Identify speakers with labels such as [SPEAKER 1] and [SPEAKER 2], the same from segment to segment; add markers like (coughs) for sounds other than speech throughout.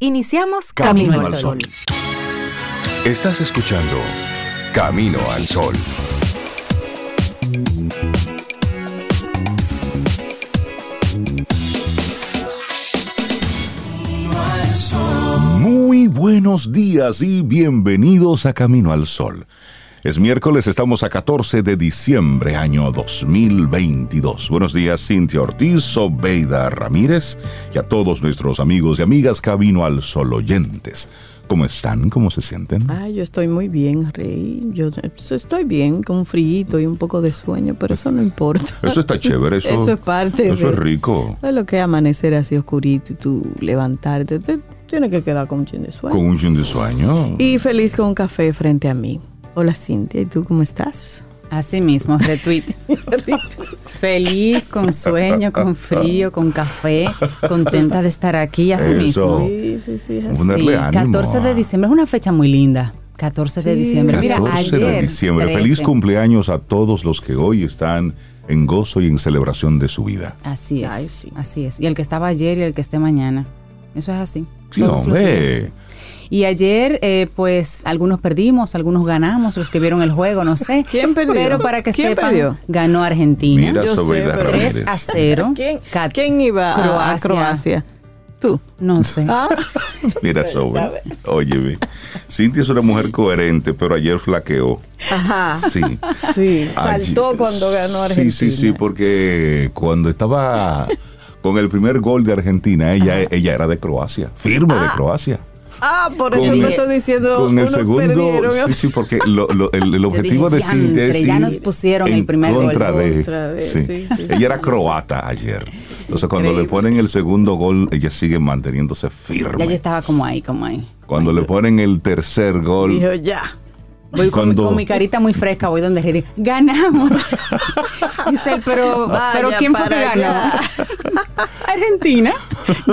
[SPEAKER 1] Iniciamos Camino, al Sol.
[SPEAKER 2] Estás escuchando Camino al Sol. Muy buenos días y bienvenidos a Camino al Sol. Es miércoles, estamos a 14 de diciembre, año 2022. Buenos días, Cintia Ortiz, Obeida Ramírez y a todos nuestros amigos y amigas Camino al Sol oyentes. ¿Cómo están? ¿Cómo se sienten?
[SPEAKER 3] Ay, yo estoy muy bien, Rey. Yo pues, estoy bien, con frío y un poco de sueño, pero eso no importa. (laughs)
[SPEAKER 2] Eso está chévere, eso,
[SPEAKER 3] eso es parte
[SPEAKER 2] Eso es rico.
[SPEAKER 3] Es lo que es amanecer así oscurito y tú levantarte. Te, tienes que quedar con un chin de sueño.
[SPEAKER 2] Con un chin de sueño.
[SPEAKER 3] Y feliz con un café frente a mí. Hola Cintia, ¿y tú cómo estás?
[SPEAKER 4] Así mismo, (laughs) retweet. Feliz, con sueño, con frío, con café, contenta de estar aquí, así mismo.
[SPEAKER 3] Sí, sí, sí.
[SPEAKER 4] Sí, 14 de diciembre es una fecha muy linda. 14 de
[SPEAKER 3] Sí.
[SPEAKER 4] diciembre. Mira,
[SPEAKER 2] 14
[SPEAKER 4] ayer.
[SPEAKER 2] de diciembre.
[SPEAKER 4] 13.
[SPEAKER 2] Feliz cumpleaños a todos los que hoy están en gozo y en celebración de su vida.
[SPEAKER 4] Así es.
[SPEAKER 3] Ay, sí.
[SPEAKER 4] Así es. Y el que estaba ayer y el que esté mañana. Eso es así.
[SPEAKER 2] Sí,
[SPEAKER 4] Todos los días.
[SPEAKER 2] hombre.
[SPEAKER 4] Y ayer, eh, pues, algunos perdimos, algunos ganamos, los que vieron el juego, no sé. (laughs)
[SPEAKER 3] ¿Quién perdió?
[SPEAKER 4] Pero para que
[SPEAKER 3] ¿Quién
[SPEAKER 4] sepan,
[SPEAKER 3] perdió?
[SPEAKER 4] ganó Argentina.
[SPEAKER 2] Mira,
[SPEAKER 3] Yo sé,
[SPEAKER 2] Sobeida
[SPEAKER 3] pero-
[SPEAKER 4] 3
[SPEAKER 2] Ramírez.
[SPEAKER 4] a 0. (laughs)
[SPEAKER 3] ¿Quién,
[SPEAKER 4] Cat-
[SPEAKER 3] quién iba a- a
[SPEAKER 4] Croacia.
[SPEAKER 3] Tú.
[SPEAKER 4] No sé.
[SPEAKER 3] Ah, (laughs)
[SPEAKER 2] Mira, Sobe. Óyeme. Cintia es una mujer coherente, pero ayer flaqueó.
[SPEAKER 3] ajá.
[SPEAKER 2] Sí.
[SPEAKER 3] Sí, saltó
[SPEAKER 2] Ayer-
[SPEAKER 3] cuando ganó Argentina.
[SPEAKER 2] Sí, sí, sí, porque cuando estaba con el primer gol de Argentina, ella, ella era de Croacia, firme de Croacia.
[SPEAKER 3] Ah, por
[SPEAKER 2] Con-
[SPEAKER 3] eso me estoy diciendo
[SPEAKER 2] Con el segundo, sí, sí, porque lo- lo- el, el objetivo
[SPEAKER 4] dije,
[SPEAKER 2] de Cintia es
[SPEAKER 4] "Diantre, ya nos pusieron
[SPEAKER 2] en
[SPEAKER 4] el primer gol".
[SPEAKER 2] contra de,
[SPEAKER 3] Contra de,
[SPEAKER 2] sí.
[SPEAKER 3] sí, sí,
[SPEAKER 2] Ella era croata ayer. Entonces cuando le ponen el segundo gol, ella sigue manteniéndose firme.
[SPEAKER 4] Ya yo estaba como ahí, como ahí.
[SPEAKER 2] Cuando le ponen el tercer gol,
[SPEAKER 3] Dijo ya.
[SPEAKER 4] Voy con,
[SPEAKER 2] Cuando-
[SPEAKER 4] con mi carita muy fresca, voy donde Rey. Ganamos. (laughs) Dice pero,
[SPEAKER 3] Vaya
[SPEAKER 4] pero ¿quién fue que
[SPEAKER 3] para
[SPEAKER 4] ganó? (laughs) Argentina.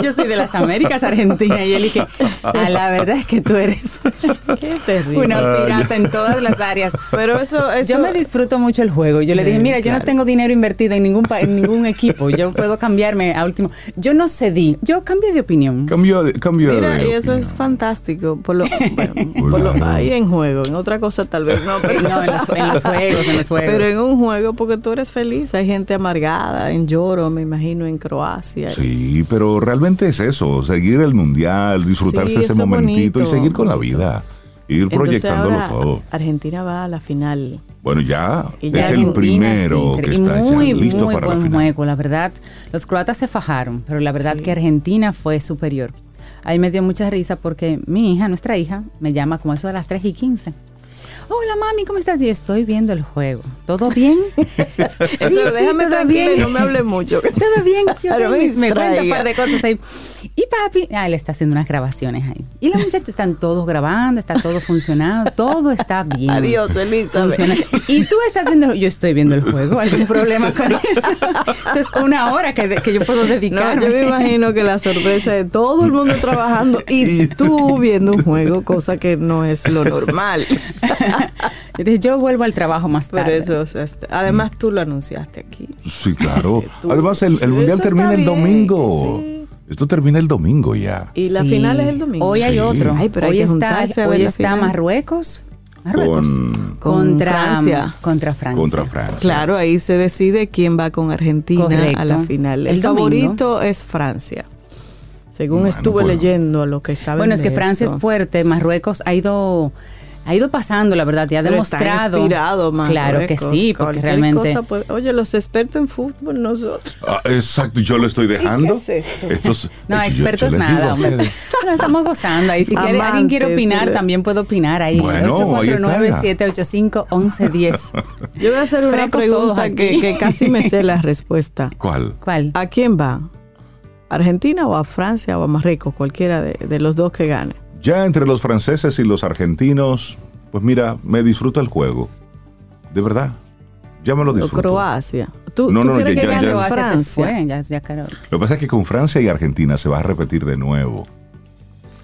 [SPEAKER 4] Yo soy de las Américas, Argentina. Y él dije, a la verdad es que tú eres (laughs)
[SPEAKER 3] Qué terrible.
[SPEAKER 4] una pirata en todas las áreas.
[SPEAKER 3] Pero eso, eso
[SPEAKER 4] Yo me disfruto mucho el juego. Yo le dije, mira, yo no tengo dinero invertido en ningún, pa- en ningún equipo. Yo puedo cambiarme a último. Yo no cedí. Yo cambié de opinión.
[SPEAKER 2] cambió de, cambió
[SPEAKER 3] Mira,
[SPEAKER 2] de
[SPEAKER 3] y eso es fantástico. Por lo, bueno, por lo-
[SPEAKER 2] Claro.
[SPEAKER 3] ahí en juego, en otra cosa tal vez no, (laughs) pero,
[SPEAKER 4] No, en los, en los juegos, en los juegos. (laughs)
[SPEAKER 3] pero en un juego porque tú eres feliz. Hay gente amargada en Lloro, me imagino, en Croacia.
[SPEAKER 2] Sí, pero realmente es eso, seguir el mundial, disfrutarse
[SPEAKER 3] Sí,
[SPEAKER 2] ese momentito y
[SPEAKER 3] bonito,
[SPEAKER 2] seguir con la vida, ir
[SPEAKER 3] Entonces
[SPEAKER 2] proyectándolo
[SPEAKER 3] ahora
[SPEAKER 2] todo.
[SPEAKER 3] Argentina va a la final.
[SPEAKER 2] Bueno, ya
[SPEAKER 3] Y
[SPEAKER 2] es
[SPEAKER 3] ya
[SPEAKER 2] el primero
[SPEAKER 4] sí,
[SPEAKER 2] que
[SPEAKER 4] y
[SPEAKER 2] está ya
[SPEAKER 4] muy,
[SPEAKER 2] listo
[SPEAKER 4] muy
[SPEAKER 2] para la
[SPEAKER 4] buen
[SPEAKER 2] final.
[SPEAKER 4] juego, la verdad. Los croatas se fajaron, pero la verdad
[SPEAKER 3] Sí.
[SPEAKER 4] que Argentina fue superior. Ahí me dio mucha risa porque mi hija, nuestra hija, me llama como eso de las 3 y 15. Hola mami, ¿cómo estás? Y estoy viendo el juego. ¿Todo bien? (laughs)
[SPEAKER 3] Eso,
[SPEAKER 4] Sí, sí,
[SPEAKER 3] déjame tranquila
[SPEAKER 4] bien.
[SPEAKER 3] no me hable mucho. (laughs)
[SPEAKER 4] Todo bien, sí,
[SPEAKER 3] Ahora
[SPEAKER 4] ok.
[SPEAKER 3] me
[SPEAKER 4] me, cuenta un par de cosas ahí. Y papi, ah, él está haciendo unas grabaciones ahí. Y los muchachos están todos grabando, está todo funcionando, todo está bien.
[SPEAKER 3] Adiós, Elizabeth.
[SPEAKER 4] Funciona. Y tú estás viendo, yo estoy viendo el juego, ¿algún problema con eso? Entonces, una hora que, de- que yo puedo
[SPEAKER 3] No,
[SPEAKER 4] dedicarme.
[SPEAKER 3] yo me imagino que la sorpresa es todo el mundo trabajando y (laughs) tú viendo un juego, cosa que no es lo normal.
[SPEAKER 4] Yo vuelvo al trabajo más
[SPEAKER 3] Pero
[SPEAKER 4] tarde.
[SPEAKER 3] eso, o sea, este, además tú lo anunciaste aquí.
[SPEAKER 2] Sí, claro. (laughs)
[SPEAKER 3] Tú-
[SPEAKER 2] Además, el, el mundial
[SPEAKER 3] Eso
[SPEAKER 2] termina el domingo.
[SPEAKER 3] sí.
[SPEAKER 2] Esto termina el domingo ya.
[SPEAKER 3] Y la
[SPEAKER 4] Sí.
[SPEAKER 3] final es el domingo.
[SPEAKER 4] Hoy hay
[SPEAKER 2] Sí.
[SPEAKER 4] otro.
[SPEAKER 3] Ay, pero hay
[SPEAKER 4] hoy
[SPEAKER 3] que
[SPEAKER 4] está, hoy está. Marruecos. Marruecos.
[SPEAKER 2] Con-
[SPEAKER 3] Con
[SPEAKER 4] contra
[SPEAKER 3] Francia.
[SPEAKER 4] Contra Francia.
[SPEAKER 2] contra Francia.
[SPEAKER 3] Claro, ahí se decide quién va con Argentina
[SPEAKER 4] Correcto.
[SPEAKER 3] a la final. El,
[SPEAKER 4] El domingo.
[SPEAKER 3] favorito es Francia. Según
[SPEAKER 2] Bueno,
[SPEAKER 3] estuve
[SPEAKER 2] bueno.
[SPEAKER 3] leyendo lo que saben
[SPEAKER 4] Bueno, es que Francia
[SPEAKER 3] eso.
[SPEAKER 4] es fuerte, Marruecos ha ido ha ido pasando, la verdad, y ha
[SPEAKER 3] Pero está
[SPEAKER 4] demostrado.
[SPEAKER 3] inspirado,
[SPEAKER 4] claro que sí, porque
[SPEAKER 3] Cualquier
[SPEAKER 4] realmente
[SPEAKER 3] cosa puede- Oye, los expertos en fútbol, nosotros.
[SPEAKER 2] Ah, exacto, yo lo estoy dejando.
[SPEAKER 3] ¿Qué es esto?
[SPEAKER 2] Estos- (laughs)
[SPEAKER 4] no,
[SPEAKER 2] yo- yo
[SPEAKER 4] expertos
[SPEAKER 2] les digo
[SPEAKER 4] nada,
[SPEAKER 2] a
[SPEAKER 4] hombre.
[SPEAKER 2] ustedes. (laughs)
[SPEAKER 4] Bueno, estamos gozando ahí. Si quiere, alguien quiere opinar, también puede opinar ahí.
[SPEAKER 2] Bueno, ahí está.
[SPEAKER 4] 849-785-1110. (laughs)
[SPEAKER 3] Yo voy a hacer una
[SPEAKER 4] Frescos todos
[SPEAKER 3] pregunta que, que casi me sé la respuesta.
[SPEAKER 2] ¿Cuál?
[SPEAKER 4] ¿Cuál?
[SPEAKER 3] ¿A quién va? ¿Argentina o a Francia o a Marruecos? Cualquiera de, de los dos que gane.
[SPEAKER 2] Ya entre los franceses y los argentinos, pues mira, me disfruta el juego. De verdad. Ya me lo
[SPEAKER 3] O
[SPEAKER 2] disfruto.
[SPEAKER 3] Croacia. ¿Tú,
[SPEAKER 2] No,
[SPEAKER 3] tú
[SPEAKER 2] no,
[SPEAKER 3] quieres
[SPEAKER 2] ya-
[SPEAKER 3] que
[SPEAKER 2] ya- ya-
[SPEAKER 4] Croacia se
[SPEAKER 3] Francia?
[SPEAKER 4] fue, ya, ya.
[SPEAKER 2] Lo que pasa es que con Francia y Argentina se va a repetir de nuevo.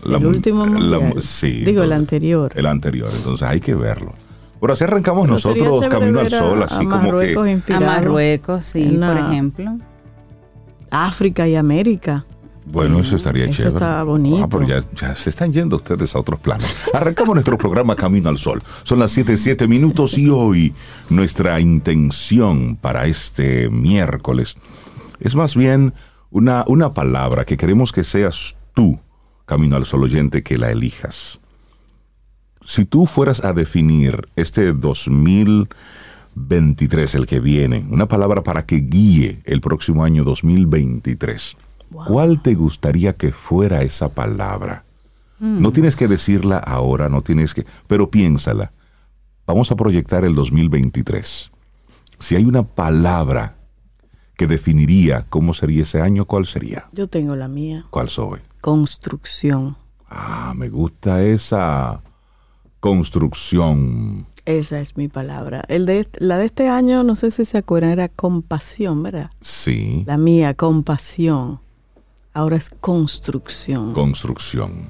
[SPEAKER 2] La
[SPEAKER 3] el último
[SPEAKER 2] la mu-
[SPEAKER 3] mundial.
[SPEAKER 2] sí.
[SPEAKER 3] Digo, el
[SPEAKER 2] entonces,
[SPEAKER 3] anterior.
[SPEAKER 2] El anterior, entonces hay que verlo. Por así arrancamos
[SPEAKER 3] Pero
[SPEAKER 2] nosotros Camino al
[SPEAKER 3] a-
[SPEAKER 2] Sol,
[SPEAKER 3] a
[SPEAKER 2] así como que...
[SPEAKER 3] Marruecos
[SPEAKER 4] A Marruecos, sí, por
[SPEAKER 3] la-
[SPEAKER 4] ejemplo.
[SPEAKER 3] África y América.
[SPEAKER 2] Bueno,
[SPEAKER 3] Sí,
[SPEAKER 2] eso estaría
[SPEAKER 3] eso
[SPEAKER 2] chévere.
[SPEAKER 3] está bonito.
[SPEAKER 2] Ah, pero ya, ya se están yendo ustedes a otros planos. Arrancamos nuestro programa Camino al Sol. Son las 7, 7 minutos y hoy nuestra intención para este miércoles es más bien una, una palabra que queremos que seas tú, Camino al Sol oyente, que la elijas. Si tú fueras a definir este 2023, el que viene, una palabra para que guíe el próximo año 2023, ¿cuál te gustaría que fuera esa palabra? No tienes que decirla ahora, no tienes que, pero piénsala. Vamos a proyectar el 2023. Si hay una palabra que definiría cómo sería ese año, ¿cuál sería?
[SPEAKER 3] Yo tengo la mía.
[SPEAKER 2] ¿Cuál soy?
[SPEAKER 3] Construcción.
[SPEAKER 2] Ah, me gusta esa construcción.
[SPEAKER 3] Esa es mi palabra. El de, la de este año, no sé si se acuerdan, era compasión, ¿verdad?
[SPEAKER 2] Sí,
[SPEAKER 3] La mía, compasión. Ahora es construcción.
[SPEAKER 2] construcción.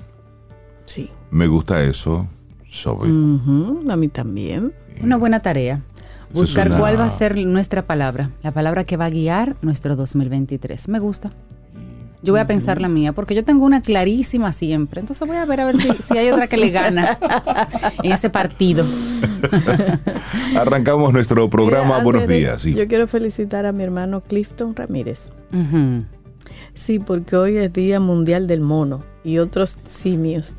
[SPEAKER 3] sí.
[SPEAKER 2] Me gusta eso. Soy.
[SPEAKER 3] Ujú, A mí también.
[SPEAKER 4] Una buena tarea. Buscar
[SPEAKER 2] una-
[SPEAKER 4] cuál va a ser nuestra palabra, la palabra que va a guiar nuestro 2023. Me gusta. Yo voy a pensar la mía, porque yo tengo una clarísima siempre. Entonces voy a ver a ver si, (laughs) si hay otra que le gana en ese partido. (laughs)
[SPEAKER 2] Arrancamos nuestro programa.
[SPEAKER 3] Mira,
[SPEAKER 2] Buenos
[SPEAKER 3] de-
[SPEAKER 2] días. sí.
[SPEAKER 3] Yo quiero felicitar a mi hermano Clifton Ramírez. Sí, porque hoy es Día Mundial del Mono y otros simios.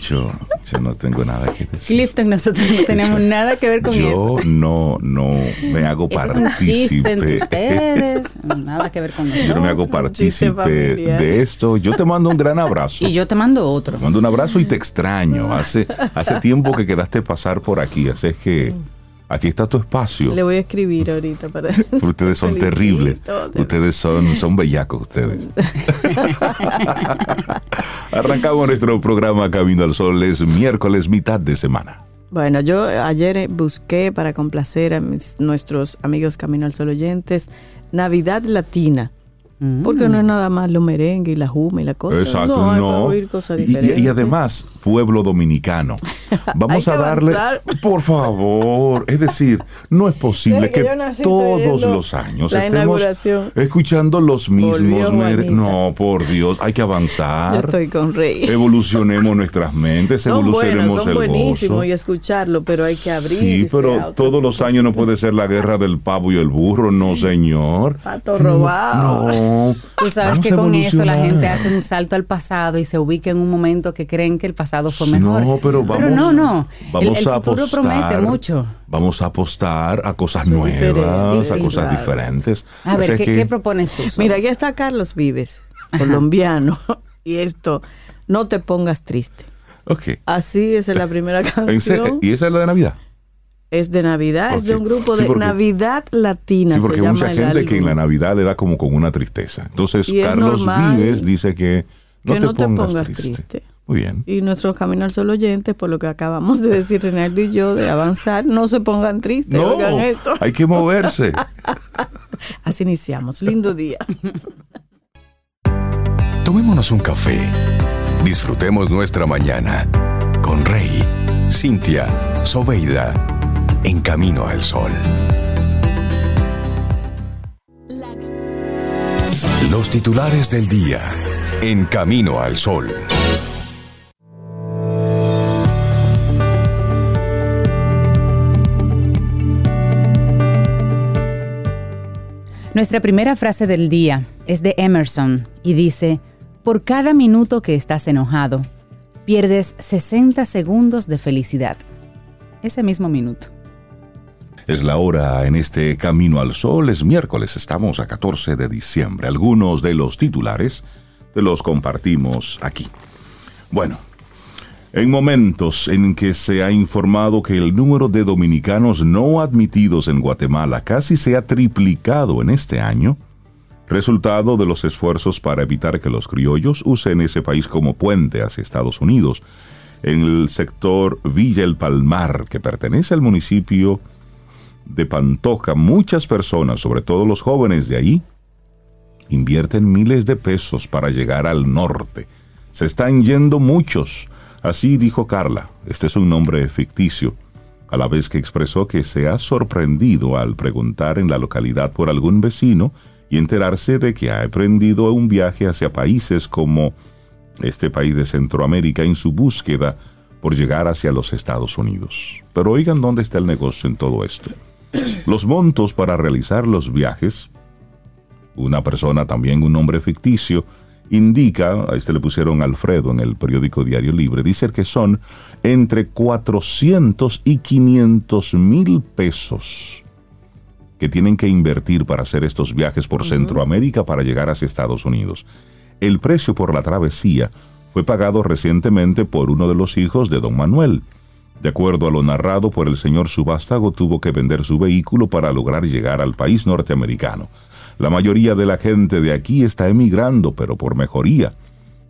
[SPEAKER 2] Yo, yo no tengo nada que decir.
[SPEAKER 4] Clifton, nosotros no tenemos (laughs) nada que ver con
[SPEAKER 2] Yo
[SPEAKER 4] eso.
[SPEAKER 2] no, no me hago
[SPEAKER 4] Eso es un chiste entre
[SPEAKER 2] partícipe.
[SPEAKER 4] ustedes, nada que ver con nosotros.
[SPEAKER 2] Yo no me hago partícipe de esto. Yo te mando un gran abrazo.
[SPEAKER 4] Y yo te mando otro.
[SPEAKER 2] Te mando un abrazo y te extraño. Hace, hace tiempo que quedaste pasar por aquí. Así es que aquí está tu espacio.
[SPEAKER 3] Le voy a escribir ahorita para. (laughs)
[SPEAKER 2] Ustedes son terribles.
[SPEAKER 3] de-
[SPEAKER 2] Ustedes son, son bellacos ustedes. (laughs) Arrancamos nuestro programa Camino al Sol. Es miércoles, mitad de semana.
[SPEAKER 3] Bueno, yo ayer busqué para complacer a mis- nuestros amigos Camino al Sol oyentes Navidad Latina.
[SPEAKER 4] Mm.
[SPEAKER 3] Porque no es nada más lo merengue y la juma y la cosa.
[SPEAKER 2] Exacto,
[SPEAKER 3] no.
[SPEAKER 2] no.
[SPEAKER 3] oír cosas
[SPEAKER 2] Y- y, además, pueblo dominicano. (laughs) Vamos a darle,
[SPEAKER 3] avanzar.
[SPEAKER 2] por favor, es decir, no es posible
[SPEAKER 3] que
[SPEAKER 2] que,
[SPEAKER 3] yo
[SPEAKER 2] todos los años
[SPEAKER 3] la
[SPEAKER 2] estemos
[SPEAKER 3] inauguración.
[SPEAKER 2] escuchando los mismos.
[SPEAKER 3] Volvió
[SPEAKER 2] mere-
[SPEAKER 3] Juanita.
[SPEAKER 2] No, por Dios, hay que
[SPEAKER 3] Yo
[SPEAKER 2] avanzar.
[SPEAKER 3] estoy con Rey.
[SPEAKER 2] Evolucionemos nuestras mentes,
[SPEAKER 3] son
[SPEAKER 2] evolucionemos
[SPEAKER 3] buenos, son
[SPEAKER 2] el
[SPEAKER 3] buenísimos
[SPEAKER 2] gozo.
[SPEAKER 3] y escucharlo, pero hay que abrir.
[SPEAKER 2] Sí, pero todos los años no puede ser la guerra del pavo y el burro, no, señor.
[SPEAKER 3] Pato robado.
[SPEAKER 2] No.
[SPEAKER 4] Tú sabes que con eso la gente hace un salto al pasado y se ubica en un momento que creen que el pasado fue mejor.
[SPEAKER 2] No, pero vamos,
[SPEAKER 4] no, no. El-
[SPEAKER 2] vamos
[SPEAKER 4] el,
[SPEAKER 2] a
[SPEAKER 4] futuro
[SPEAKER 2] apostar,
[SPEAKER 4] promete mucho.
[SPEAKER 2] Vamos a apostar a cosas nuevas, a
[SPEAKER 3] sí,
[SPEAKER 2] cosas
[SPEAKER 3] claro.
[SPEAKER 2] diferentes.
[SPEAKER 4] A ver, ¿qué,
[SPEAKER 2] que-
[SPEAKER 4] qué propones tú? Sol?
[SPEAKER 3] Mira, aquí está Carlos Vives, colombiano. (laughs) y esto, no te pongas triste.
[SPEAKER 2] Ok.
[SPEAKER 3] Así es la primera (laughs)
[SPEAKER 2] En
[SPEAKER 3] canción.
[SPEAKER 2] ¿Y esa es la de Navidad?
[SPEAKER 3] Es de Navidad, es de un grupo
[SPEAKER 2] Sí,
[SPEAKER 3] de
[SPEAKER 2] porque-
[SPEAKER 3] Navidad Latina.
[SPEAKER 2] Sí, porque
[SPEAKER 3] se
[SPEAKER 2] hay
[SPEAKER 3] llama
[SPEAKER 2] mucha gente que en la. Navidad le da como con una tristeza. Entonces, Carlos Vives dice que no,
[SPEAKER 3] que
[SPEAKER 2] te,
[SPEAKER 3] no te
[SPEAKER 2] pongas, triste.
[SPEAKER 3] triste.
[SPEAKER 2] Muy bien.
[SPEAKER 3] Y nuestros Camino al Sol oyentes, por lo que acabamos de decir Reinaldo y yo, de avanzar, no se pongan tristes,
[SPEAKER 2] No,
[SPEAKER 3] oigan esto.
[SPEAKER 2] hay que moverse. (laughs)
[SPEAKER 3] Así iniciamos. Lindo día. (laughs)
[SPEAKER 5] Tomémonos un café. Disfrutemos nuestra mañana con Rey, Cintia, Soveida, en camino al sol. Los titulares del día en camino al sol.
[SPEAKER 4] Nuestra primera frase del día es de Emerson y dice, por cada minuto que estás enojado, pierdes 60 segundos de felicidad. Ese mismo minuto.
[SPEAKER 2] Es la hora en este Camino al Sol. Es miércoles, estamos a 14 de diciembre. Algunos de los titulares te los compartimos aquí. Bueno, en momentos en que se ha informado que el número de dominicanos no admitidos en Guatemala casi se ha triplicado en este año, resultado de los esfuerzos para evitar que los criollos usen ese país como puente hacia Estados Unidos, en el sector Villa El Palmar, que pertenece al municipio de Pantoja, muchas personas, sobre todo los jóvenes de ahí, invierten miles de pesos para llegar al norte. Se están yendo muchos. Así dijo Carla. Este es un nombre ficticio. A la vez que expresó que se ha sorprendido al preguntar en la localidad por algún vecino y enterarse de que ha emprendido un viaje hacia países como este país de Centroamérica en su búsqueda por llegar hacia los Estados Unidos. Pero oigan dónde está el negocio en todo esto. Los montos para realizar los viajes, una persona también, un nombre ficticio, indica, a este le pusieron Alfredo en el periódico Diario Libre, dice que son entre 400 y 500 mil pesos que tienen que invertir para hacer estos viajes por Centroamérica para llegar hacia Estados Unidos. El precio por la travesía fue pagado recientemente por uno de los hijos de don Manuel. De acuerdo a lo narrado por el señor Subástago, tuvo que vender su vehículo para lograr llegar al país norteamericano. La mayoría de la gente de aquí está emigrando, pero por mejoría,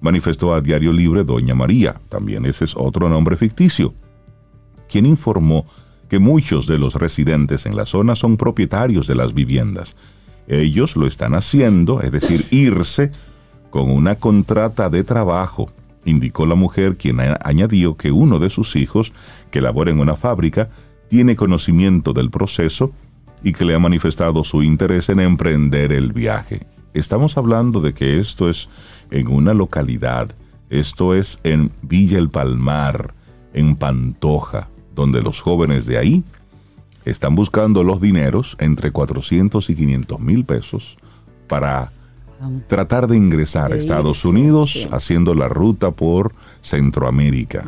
[SPEAKER 2] manifestó a Diario Libre doña María, también ese es otro nombre ficticio, quien informó que muchos de los residentes en la zona son propietarios de las viviendas. Ellos lo están haciendo, es decir, irse con una contrata de trabajo, indicó la mujer quien añadió que uno de sus hijos, que labora en una fábrica, tiene conocimiento del proceso y que le ha manifestado su interés en emprender el viaje. Estamos hablando de que esto es en una localidad, esto es en Villa El Palmar, en Pantoja, donde los jóvenes de ahí están buscando los dineros entre 400 y 500 mil pesos para tratar de ingresar a Estados Unidos haciendo la ruta por Centroamérica.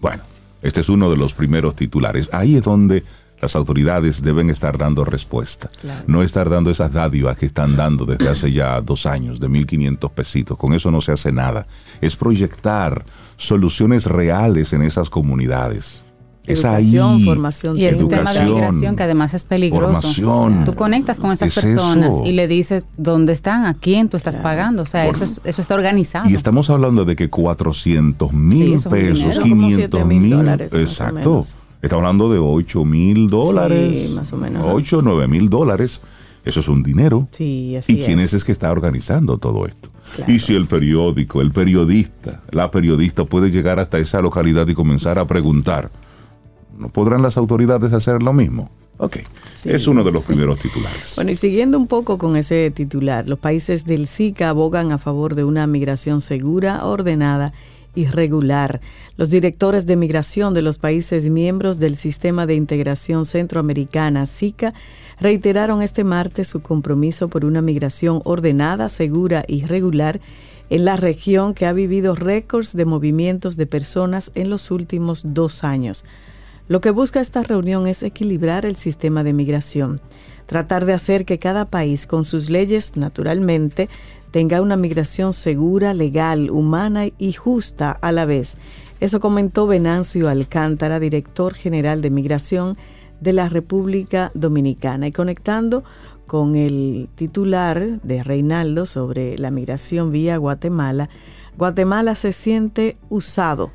[SPEAKER 2] Bueno, este es uno de los primeros titulares. Ahí es donde las autoridades deben estar dando respuesta. No estar dando esas dádivas que están dando desde hace ya dos años, de 1.500 pesitos. Con eso no se hace nada. Es proyectar soluciones reales en esas comunidades.
[SPEAKER 3] Es ahí. Formación,
[SPEAKER 4] y es un tema de migración que además es peligroso. Tú conectas con esas personas y le dices dónde están, a quién tú estás pagando. O sea, eso, eso está organizado.
[SPEAKER 2] Y estamos hablando de que 400 mil pesos, 500 mil. Exacto. Estamos hablando de 8 mil dólares. Sí, más o menos. 8, 9 mil dólares. Eso es un dinero.
[SPEAKER 3] Sí, así
[SPEAKER 2] ¿Y quién es. es que está organizando todo esto? Y si el periódico, el periodista, la periodista puede llegar hasta esa localidad y comenzar a preguntar, ¿no podrán las autoridades hacer lo mismo? Ok, es uno de los primeros titulares.
[SPEAKER 3] Bueno, y siguiendo un poco con ese titular, los países del SICA abogan a favor de una migración segura, ordenada y regular. Los directores de migración de los países miembros del Sistema de Integración Centroamericana, SICA, reiteraron este martes su compromiso por una migración ordenada, segura y regular en la región que ha vivido récords de movimientos de personas en los últimos dos años. Lo que busca esta reunión es equilibrar el sistema de migración, tratar de hacer que cada país, con sus leyes naturalmente, tenga una migración segura, legal, humana y justa a la vez. Eso comentó Venancio Alcántara, director general de migración de la República Dominicana. Y conectando con el titular de Reinaldo sobre la migración vía Guatemala, Guatemala se siente usado.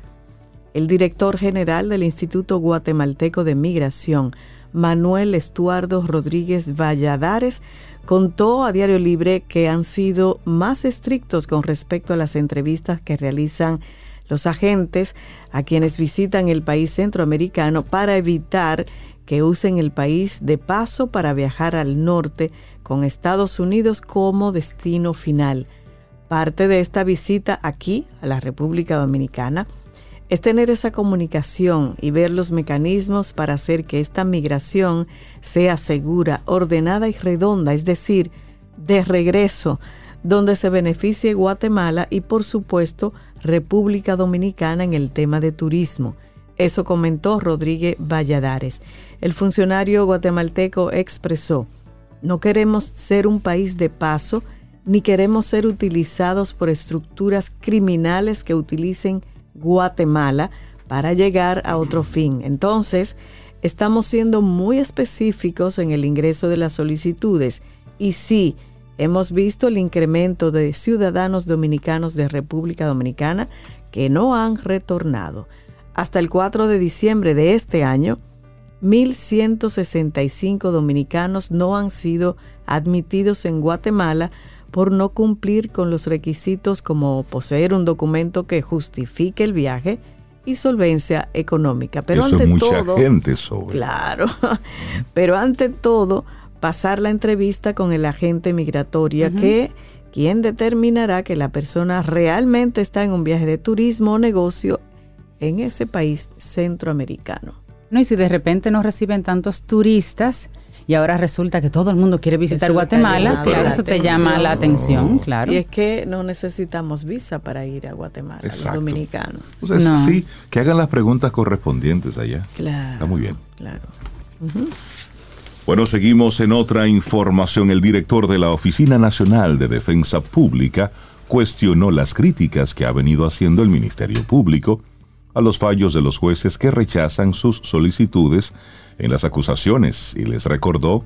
[SPEAKER 3] El director general del Instituto Guatemalteco de Migración, Manuel Estuardo Rodríguez Valladares, contó a Diario Libre que han sido más estrictos con respecto a las entrevistas que realizan los agentes a quienes visitan el país centroamericano para evitar que usen el país de paso para viajar al norte con Estados Unidos como destino final. Parte de esta visita aquí, a la República Dominicana, es tener esa comunicación y ver los mecanismos para hacer que esta migración sea segura, ordenada y redonda, es decir, de regreso, donde se beneficie Guatemala y por supuesto República Dominicana en el tema de turismo. Eso comentó Rodríguez Valladares. El funcionario guatemalteco expresó, no queremos ser un país de paso, ni queremos ser utilizados por estructuras criminales que utilicen Guatemala para llegar a otro fin. Entonces, estamos siendo muy específicos en el ingreso de las solicitudes y sí, hemos visto el incremento de ciudadanos dominicanos de República Dominicana que no han retornado. Hasta el 4 de diciembre de este año, 1.165 dominicanos no han sido admitidos en Guatemala por no cumplir con los requisitos como poseer un documento que justifique el viaje y solvencia económica. Pero
[SPEAKER 2] Eso
[SPEAKER 3] ante
[SPEAKER 2] mucha
[SPEAKER 3] todo,
[SPEAKER 2] gente sobre.
[SPEAKER 3] Claro, (laughs) pero ante todo, pasar la entrevista con el agente migratorio que quien determinará que la persona realmente está en un viaje de turismo o negocio en ese país centroamericano.
[SPEAKER 4] No, y si de repente no reciben tantos turistas y ahora resulta que todo el mundo quiere visitar Guatemala, claro, eso te llama la atención, claro.
[SPEAKER 3] Y es que no necesitamos visa para ir a Guatemala, los dominicanos.
[SPEAKER 2] O sea, sí, que hagan las preguntas correspondientes allá.
[SPEAKER 3] Claro.
[SPEAKER 2] Está muy bien.
[SPEAKER 3] Claro.
[SPEAKER 2] Bueno, seguimos en otra información. El director de la Oficina Nacional de Defensa Pública cuestionó las críticas que ha venido haciendo el Ministerio Público a los fallos de los jueces que rechazan sus solicitudes en las acusaciones y les recordó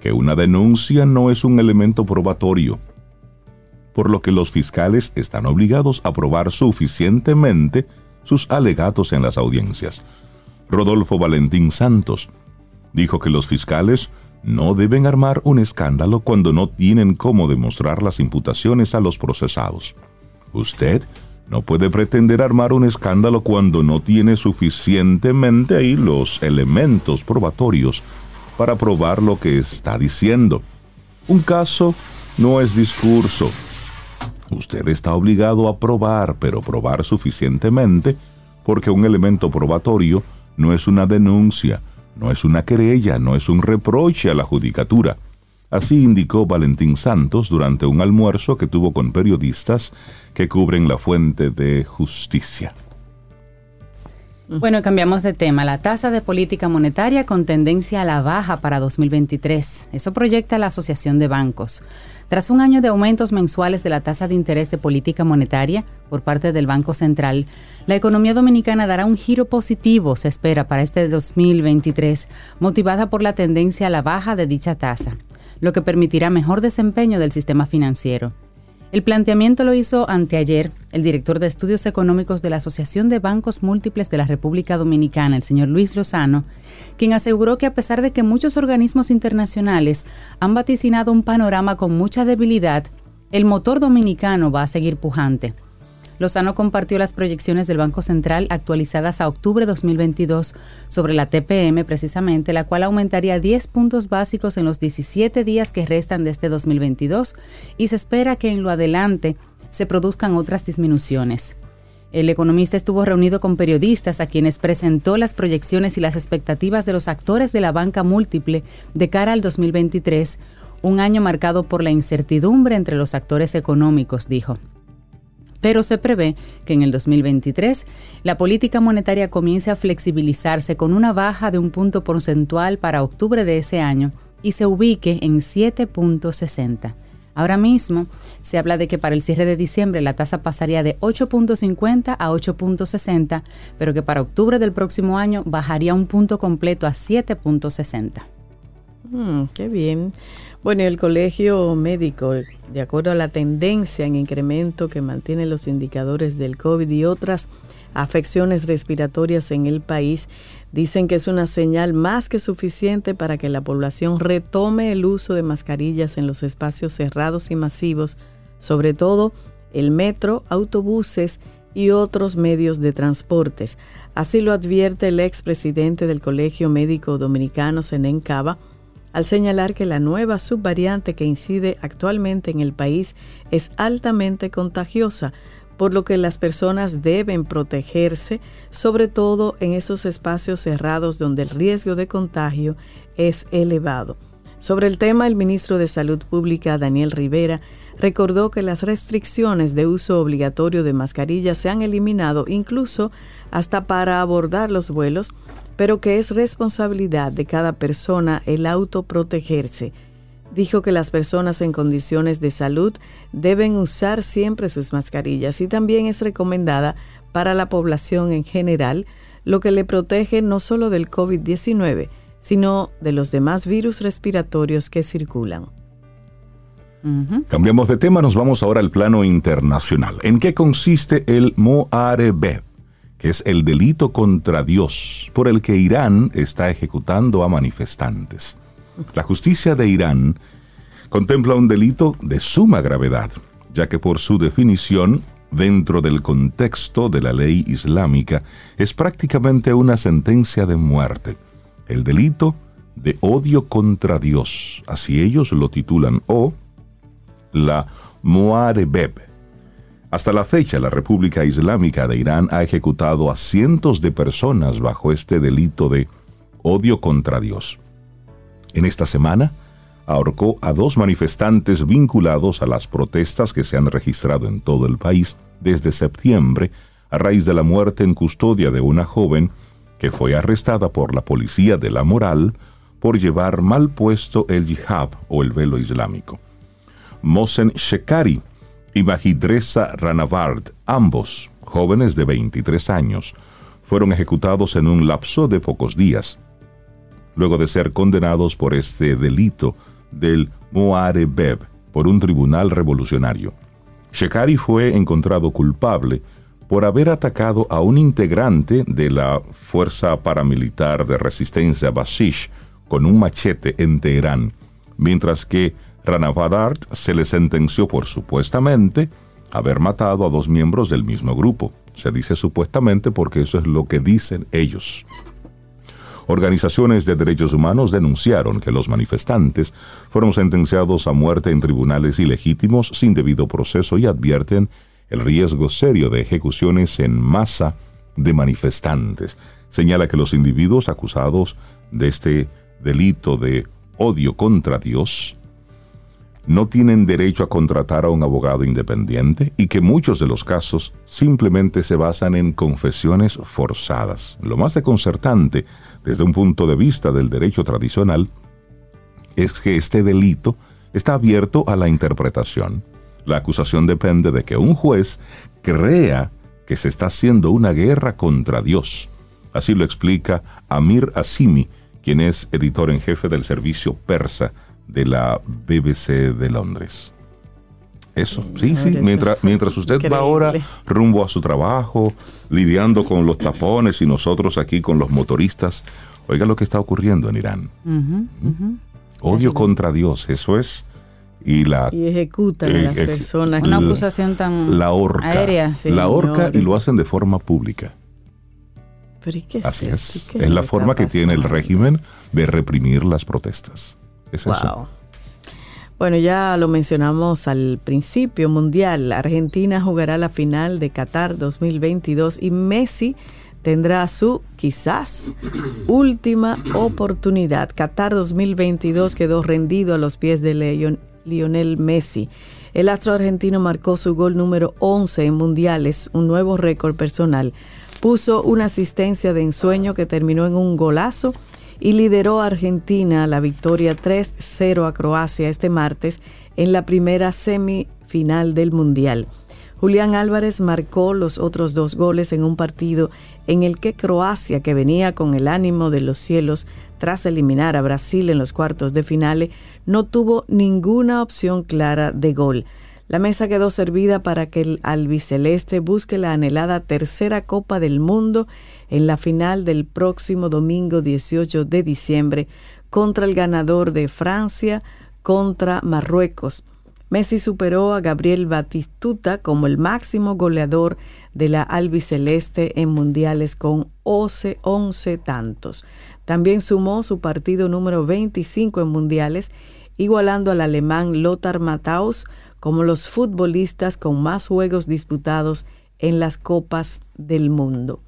[SPEAKER 2] que una denuncia no es un elemento probatorio, por lo que los fiscales están obligados a probar suficientemente sus alegatos en las audiencias. Rodolfo Valentín Santos dijo que los fiscales no deben armar un escándalo cuando no tienen cómo demostrar las imputaciones a los procesados. Usted no puede pretender armar un escándalo cuando no tiene suficientemente ahí los elementos probatorios para probar lo que está diciendo. Un caso no es discurso. Usted está obligado a probar, pero probar suficientemente, porque un elemento probatorio no es una denuncia, no es una querella, no es un reproche a la judicatura. Así indicó Valentín Santos durante un almuerzo que tuvo con periodistas que cubren la fuente de justicia.
[SPEAKER 4] Bueno, cambiamos de tema. La tasa de política monetaria con tendencia a la baja para 2023. Eso proyecta la Asociación de Bancos. Tras un año de aumentos mensuales de la tasa de interés de política monetaria por parte del Banco Central, la economía dominicana dará un giro positivo, se espera, para este 2023, motivada por la tendencia a la baja de dicha tasa, lo que permitirá mejor desempeño del sistema financiero. El planteamiento lo hizo anteayer el director de estudios económicos de la Asociación de Bancos Múltiples de la República Dominicana, el señor Luis Lozano, quien aseguró que a pesar de que muchos organismos internacionales han vaticinado un panorama con mucha debilidad, el motor dominicano va a seguir pujante. Lozano compartió las proyecciones del Banco Central actualizadas a octubre de 2022 sobre la TPM precisamente, la cual aumentaría 10 puntos básicos en los 17 días que restan de este 2022 y se espera que en lo adelante se produzcan otras disminuciones. El economista estuvo reunido con periodistas a quienes presentó las proyecciones y las expectativas de los actores de la banca múltiple de cara al 2023, un año marcado por la incertidumbre entre los actores económicos, dijo pero se prevé que en el 2023 la política monetaria comience a flexibilizarse con una baja de un punto porcentual para octubre de ese año y se ubique en 7.60. Ahora mismo se habla de que para el cierre de diciembre la tasa pasaría de 8.50 a 8.60, pero que para octubre del próximo año bajaría un punto completo a 7.60.
[SPEAKER 3] Mm, qué bien. Bueno, el colegio médico, de acuerdo a la tendencia en incremento que mantienen los indicadores del COVID y otras afecciones respiratorias en el país, dicen que es una señal más que suficiente para que la población retome el uso de mascarillas en los espacios cerrados y masivos, sobre todo el metro, autobuses y otros medios de transportes. Así lo advierte el expresidente del Colegio Médico Dominicano, Senen Cava, al señalar que la nueva subvariante que incide actualmente en el país es altamente contagiosa, por lo que las personas deben protegerse, sobre todo en esos espacios cerrados donde el riesgo de contagio es elevado. Sobre el tema, el ministro de Salud Pública, Daniel Rivera, recordó que las restricciones de uso obligatorio de mascarillas se han eliminado incluso hasta para abordar los vuelos pero que es responsabilidad de cada persona el autoprotegerse. Dijo que las personas en condiciones de salud deben usar siempre sus mascarillas y también es recomendada para la población en general, lo que le protege no solo del COVID-19, sino de los demás virus respiratorios que circulan.
[SPEAKER 2] Cambiamos de tema, nos vamos ahora al plano internacional. ¿En qué consiste el Moarebet? Es el delito contra Dios por el que Irán está ejecutando a manifestantes. La justicia de Irán contempla un delito de suma gravedad, ya que por su definición, dentro del contexto de la ley islámica, es prácticamente una sentencia de muerte. El delito de odio contra Dios, así ellos lo titulan, o la Moarebeb. Hasta la fecha, la República Islámica de Irán ha ejecutado a cientos de personas bajo este delito de odio contra Dios. En esta semana, ahorcó a dos manifestantes vinculados a las protestas que se han registrado en todo el país desde septiembre a raíz de la muerte en custodia de una joven que fue arrestada por la policía de la moral por llevar mal puesto el yihad o el velo islámico. Mosen Shekari y Mahidresa Ranavard, ambos jóvenes de 23 años, fueron ejecutados en un lapso de pocos días, luego de ser condenados por este delito del Moarebeb por un tribunal revolucionario. Shekari fue encontrado culpable por haber atacado a un integrante de la Fuerza Paramilitar de Resistencia Basish con un machete en Teherán, mientras que Ranavadart se le sentenció por supuestamente haber matado a dos miembros del mismo grupo. Se dice supuestamente porque eso es lo que dicen ellos. Organizaciones de derechos humanos denunciaron que los manifestantes fueron sentenciados a muerte en tribunales ilegítimos sin debido proceso y advierten el riesgo serio de ejecuciones en masa de manifestantes. Señala que los individuos acusados de este delito de odio contra Dios no tienen derecho a contratar a un abogado independiente y que muchos de los casos simplemente se basan en confesiones forzadas. Lo más desconcertante desde un punto de vista del derecho tradicional es que este delito está abierto a la interpretación. La acusación depende de que un juez crea que se está haciendo una guerra contra Dios. Así lo explica Amir Asimi, quien es editor en jefe del servicio persa de la BBC de Londres. Eso, sí, sí. Mientras, mientras usted va ahora rumbo a su trabajo, lidiando con los tapones y nosotros aquí con los motoristas, oiga lo que está ocurriendo en Irán. Odio contra Dios, eso es. Y, la,
[SPEAKER 3] y ejecutan a las personas.
[SPEAKER 4] Una acusación tan
[SPEAKER 2] la horca, aérea. la horca y lo hacen de forma pública.
[SPEAKER 3] ¿Pero y qué
[SPEAKER 2] Así es. Es, la forma que tiene el régimen de reprimir las protestas. Es eso.
[SPEAKER 3] Bueno, ya lo mencionamos al principio, Mundial. Argentina jugará la final de Qatar 2022 y Messi tendrá su quizás (clears throat) última oportunidad. Qatar 2022 quedó rendido a los pies de Lionel Messi. El astro argentino marcó su gol número 11 en mundiales, un nuevo récord personal. Puso una asistencia de ensueño que terminó en un golazo y lideró a Argentina la victoria 3-0 a Croacia este martes en la primera semifinal del Mundial. Julián Álvarez marcó los otros dos goles en un partido en el que Croacia, que venía con el ánimo de los cielos tras eliminar a Brasil en los cuartos de finales, no tuvo ninguna opción clara de gol. La mesa quedó servida para que el albiceleste busque la anhelada tercera Copa del Mundo en la final del próximo domingo 18 de diciembre contra el ganador de Francia contra Marruecos. Messi superó a Gabriel Batistuta como el máximo goleador de la albiceleste en mundiales con 11, 11 tantos. También sumó su partido número 25 en mundiales, igualando al alemán Lothar Matthaus como los futbolistas con más juegos disputados en las copas del mundo.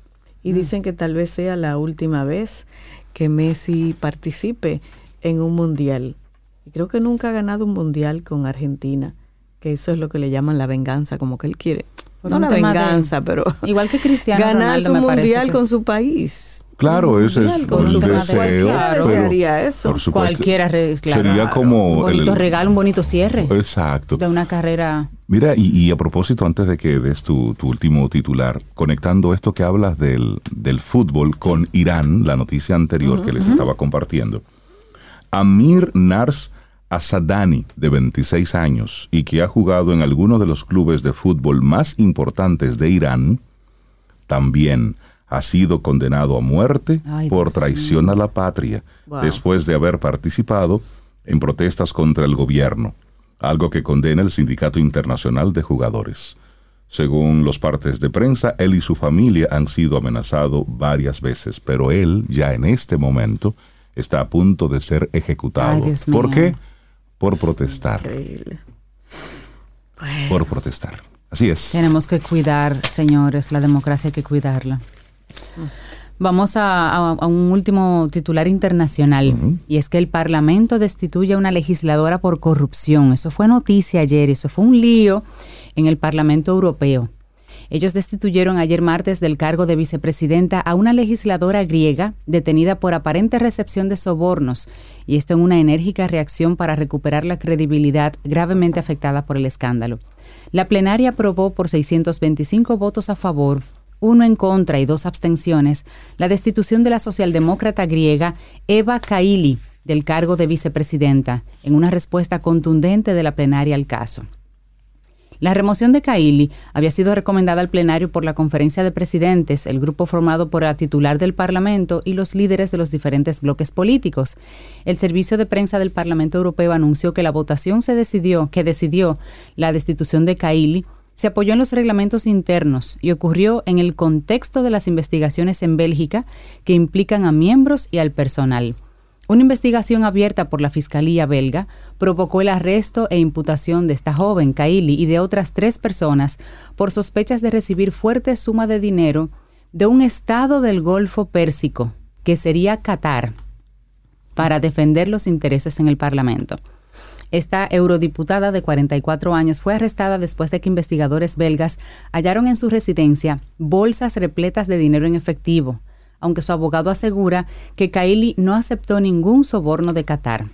[SPEAKER 3] Y mm. dicen que tal vez sea la última vez que Messi participe en un mundial. Y creo que nunca ha ganado un mundial con Argentina, que eso es lo que le llaman la venganza, como que él quiere no una venganza, pero
[SPEAKER 4] igual que Cristiano
[SPEAKER 3] ganar su mundial con su país.
[SPEAKER 2] Claro, ese es el deseo.
[SPEAKER 3] desearía eso.
[SPEAKER 4] Cualquiera,
[SPEAKER 2] Sería como
[SPEAKER 4] un bonito regalo, un bonito cierre.
[SPEAKER 2] Exacto.
[SPEAKER 4] De una carrera.
[SPEAKER 2] Mira, y, a propósito, antes de que des tu, último titular, conectando esto que hablas del, del fútbol con Irán, la noticia anterior que les estaba compartiendo. Amir Nars Asadani, de 26 años y que ha jugado en algunos de los clubes de fútbol más importantes de Irán, también ha sido condenado a muerte por traición a la patria después de haber participado en protestas contra el gobierno, algo que condena el Sindicato Internacional de Jugadores. Según los partes de prensa, él y su familia han sido amenazados varias veces, pero él ya en este momento está a punto de ser ejecutado. ¿Por qué? Por protestar. Increíble. Por protestar. Así es.
[SPEAKER 4] Tenemos que cuidar, señores, la democracia hay que cuidarla. Vamos a, un último titular internacional y es que el Parlamento destituye a una legisladora por corrupción. Eso fue noticia ayer, eso fue un lío en el Parlamento Europeo. Ellos destituyeron ayer martes del cargo de vicepresidenta a una legisladora griega detenida por aparente recepción de sobornos, y esto en una enérgica reacción para recuperar la credibilidad gravemente afectada por el escándalo. La plenaria aprobó por 625 votos a favor, uno en contra y dos abstenciones, la destitución de la socialdemócrata griega Eva Kaili del cargo de vicepresidenta, en una respuesta contundente de la plenaria al caso. La remoción de Kaili había sido recomendada al plenario por la conferencia de presidentes, el grupo formado por la titular del Parlamento y los líderes de los diferentes bloques políticos. El servicio de prensa del Parlamento Europeo anunció que la votación se decidió, que decidió la destitución de Kaili se apoyó en los reglamentos internos y ocurrió en el contexto de las investigaciones en Bélgica que implican a miembros y al personal. Una investigación abierta por la Fiscalía belga provocó el arresto e imputación de esta joven, Kaili, y de otras tres personas por sospechas de recibir fuerte suma de dinero de un estado del Golfo Pérsico, que sería Qatar, para defender los intereses en el Parlamento. Esta eurodiputada de 44 años fue arrestada después de que investigadores belgas hallaron en su residencia bolsas repletas de dinero en efectivo, aunque su abogado asegura que Kaili no aceptó ningún soborno de Qatar.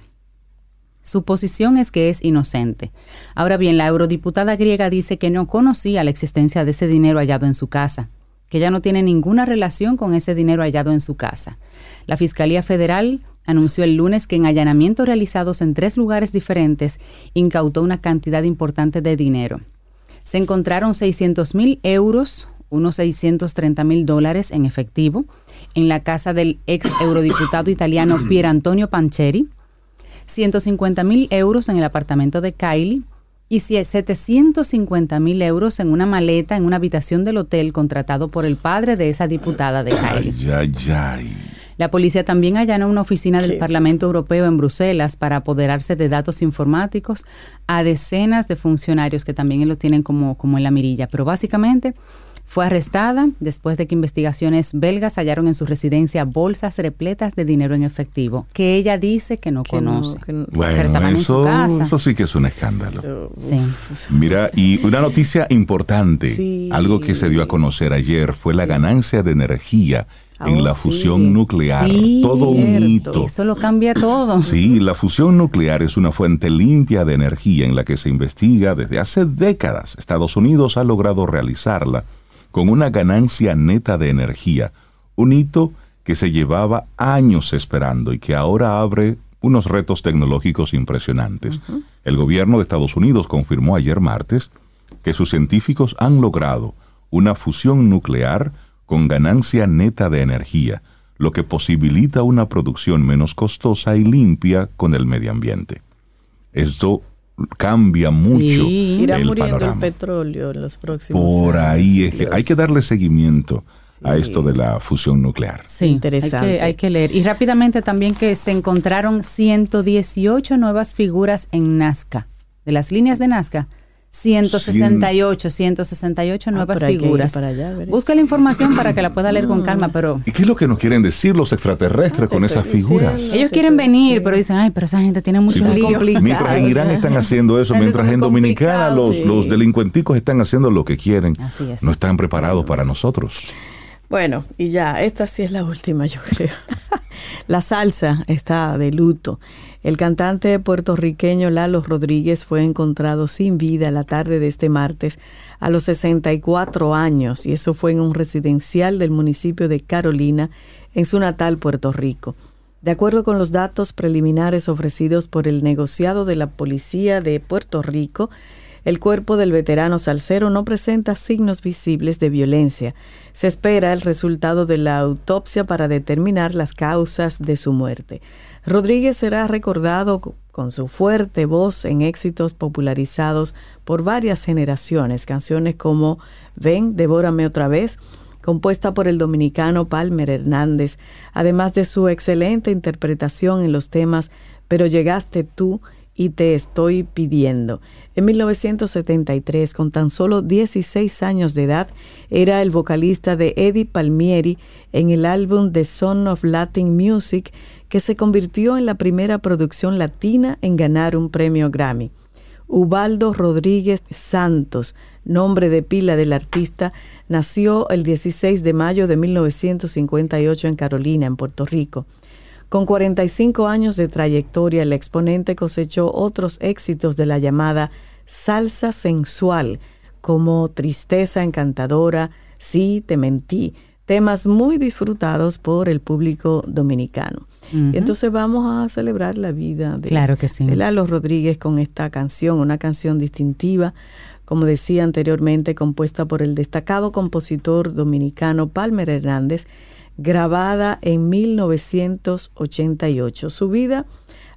[SPEAKER 4] Su posición es que es inocente. Ahora bien, la eurodiputada griega dice que no conocía la existencia de ese dinero hallado en su casa, que ya no tiene ninguna relación con ese dinero hallado en su casa. La Fiscalía Federal anunció el lunes que en allanamientos realizados en tres lugares diferentes incautó una cantidad importante de dinero. Se encontraron 600 mil euros, unos 630 mil dólares en efectivo, en la casa del ex eurodiputado italiano (clears throat) Pier Antonio Pancheri, 150 mil euros en el apartamento de Kylie y 750 mil euros en una maleta en una habitación del hotel contratado por el padre de esa diputada de Kylie. La policía también allanó una oficina del Parlamento Europeo en Bruselas para apoderarse de datos informáticos a decenas de funcionarios que también lo tienen como, como en la mirilla. Pero básicamente fue arrestada después de que investigaciones belgas hallaron en su residencia bolsas repletas de dinero en efectivo, que ella dice que no conoce.
[SPEAKER 2] bueno, eso, sí que es un escándalo. Sí. Mira, y una noticia importante, algo que se dio a conocer ayer, fue la ganancia de energía en oh, la fusión nuclear. todo un hito.
[SPEAKER 4] Eso lo cambia todo.
[SPEAKER 2] Sí, la fusión nuclear es una fuente limpia de energía en la que se investiga desde hace décadas. Estados Unidos ha logrado realizarla con una ganancia neta de energía, un hito que se llevaba años esperando y que ahora abre unos retos tecnológicos impresionantes. El gobierno de Estados Unidos confirmó ayer martes que sus científicos han logrado una fusión nuclear con ganancia neta de energía, lo que posibilita una producción menos costosa y limpia con el medio ambiente. Esto cambia mucho
[SPEAKER 3] Irá el muriendo el petróleo en los próximos
[SPEAKER 2] Por ahí hay que darle seguimiento a esto de la fusión nuclear.
[SPEAKER 4] Sí, interesante. Hay que, leer. Y rápidamente también que se encontraron 118 nuevas figuras en Nazca, de las líneas de Nazca 168, 168 ah, nuevas figuras. Busca la información para que la pueda leer con calma, pero...
[SPEAKER 2] ¿Y qué es lo que nos quieren decir los extraterrestres con esas figuras?
[SPEAKER 4] Ellos quieren venir, pero dicen, ay, pero esa gente tiene mucho lío.
[SPEAKER 2] Mientras en Irán están haciendo eso, (laughs) mientras en Dominicana los, los delincuenticos están haciendo lo que quieren, no están preparados para nosotros.
[SPEAKER 3] Bueno, y ya, esta sí es la última, yo creo. (laughs) la salsa está de luto. El cantante puertorriqueño Lalo Rodríguez fue encontrado sin vida la tarde de este martes a los 64 años y eso fue en un residencial del municipio de Carolina, en su natal Puerto Rico. De acuerdo con los datos preliminares ofrecidos por el negociado de la Policía de Puerto Rico, el cuerpo del veterano Salcero no presenta signos visibles de violencia. Se espera el resultado de la autopsia para determinar las causas de su muerte. Rodríguez será recordado con su fuerte voz en éxitos popularizados por varias generaciones, canciones como Ven, devórame otra vez, compuesta por el dominicano Palmer Hernández, además de su excelente interpretación en los temas Pero llegaste tú y te estoy pidiendo. En 1973, con tan solo 16 años de edad, era el vocalista de Eddie Palmieri en el álbum The Son of Latin Music, que se convirtió en la primera producción latina en ganar un premio Grammy. Ubaldo Rodríguez Santos, nombre de pila del artista, nació el 16 de mayo de 1958 en Carolina, en Puerto Rico. Con 45 años de trayectoria, el exponente cosechó otros éxitos de la llamada salsa sensual, como Tristeza Encantadora, Sí, te mentí, temas muy disfrutados por el público dominicano. Entonces vamos a celebrar la vida de,
[SPEAKER 4] claro que sí.
[SPEAKER 3] de Lalo Rodríguez con esta canción, una canción distintiva, como decía anteriormente, compuesta por el destacado compositor dominicano Palmer Hernández, grabada en 1988. Su vida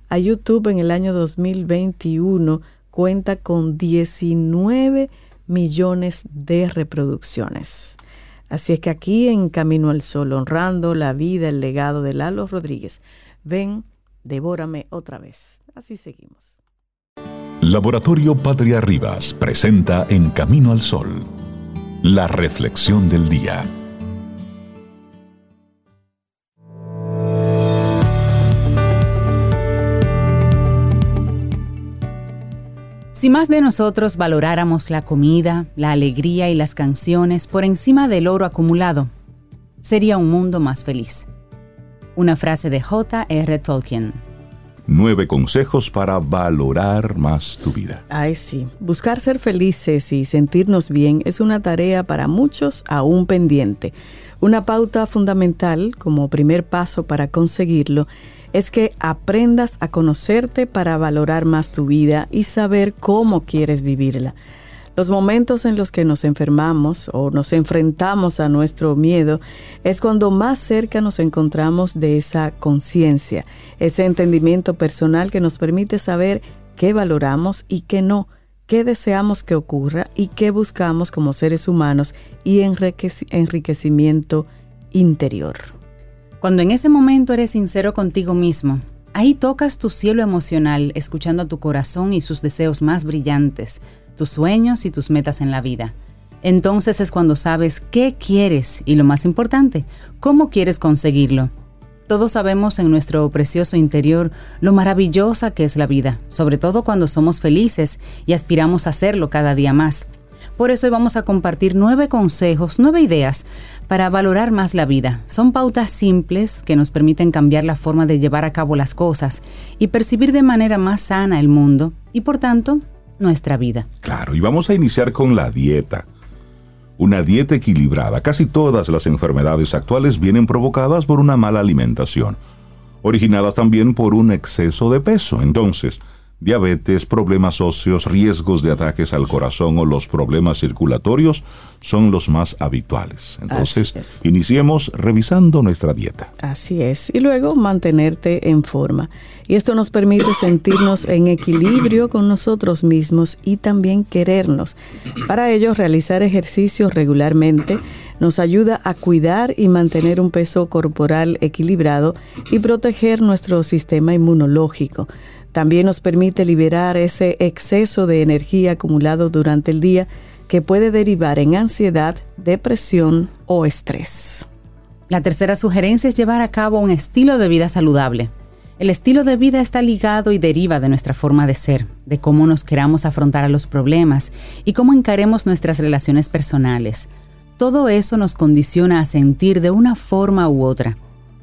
[SPEAKER 3] a YouTube en el año 2021 cuenta con 19 millones de reproducciones. Así es que aquí en Camino al Sol, honrando la vida, el legado de Lalo Rodríguez, ven, devórame otra vez. Así seguimos.
[SPEAKER 2] Laboratorio Patria Rivas presenta En Camino al Sol, la reflexión del día.
[SPEAKER 4] Si más de nosotros valoráramos la comida, la alegría y las canciones por encima del oro acumulado, sería un mundo más feliz. Una frase de J.R. Tolkien.
[SPEAKER 2] Nueve consejos para valorar más tu vida.
[SPEAKER 3] Ay, sí. Buscar ser felices y sentirnos bien es una tarea para muchos aún pendiente. Una pauta fundamental como primer paso para conseguirlo es que aprendas a conocerte para valorar más tu vida y saber cómo quieres vivirla. Los momentos en los que nos enfermamos o nos enfrentamos a nuestro miedo es cuando más cerca nos encontramos de esa conciencia, ese entendimiento personal que nos permite saber qué valoramos y qué no, qué deseamos que ocurra y qué buscamos como seres humanos y enriquecimiento interior.
[SPEAKER 4] Cuando en ese momento eres sincero contigo mismo, ahí tocas tu cielo emocional escuchando a tu corazón y sus deseos más brillantes, tus sueños y tus metas en la vida. Entonces es cuando sabes qué quieres y lo más importante, cómo quieres conseguirlo. Todos sabemos en nuestro precioso interior lo maravillosa que es la vida, sobre todo cuando somos felices y aspiramos a hacerlo cada día más. Por eso hoy vamos a compartir nueve consejos, nueve ideas para valorar más la vida. Son pautas simples que nos permiten cambiar la forma de llevar a cabo las cosas y percibir de manera más sana el mundo y por tanto nuestra vida.
[SPEAKER 2] Claro, y vamos a iniciar con la dieta. Una dieta equilibrada. Casi todas las enfermedades actuales vienen provocadas por una mala alimentación, originadas también por un exceso de peso. Entonces, diabetes, problemas óseos, riesgos de ataques al corazón o los problemas circulatorios son los más habituales. Entonces, iniciemos revisando nuestra dieta.
[SPEAKER 3] Así es. Y luego mantenerte en forma. Y esto nos permite sentirnos en equilibrio con nosotros mismos y también querernos. Para ello, realizar ejercicios regularmente nos ayuda a cuidar y mantener un peso corporal equilibrado y proteger nuestro sistema inmunológico. También nos permite liberar ese exceso de energía acumulado durante el día que puede derivar en ansiedad, depresión o estrés.
[SPEAKER 4] La tercera sugerencia es llevar a cabo un estilo de vida saludable. El estilo de vida está ligado y deriva de nuestra forma de ser, de cómo nos queramos afrontar a los problemas y cómo encaremos nuestras relaciones personales. Todo eso nos condiciona a sentir de una forma u otra.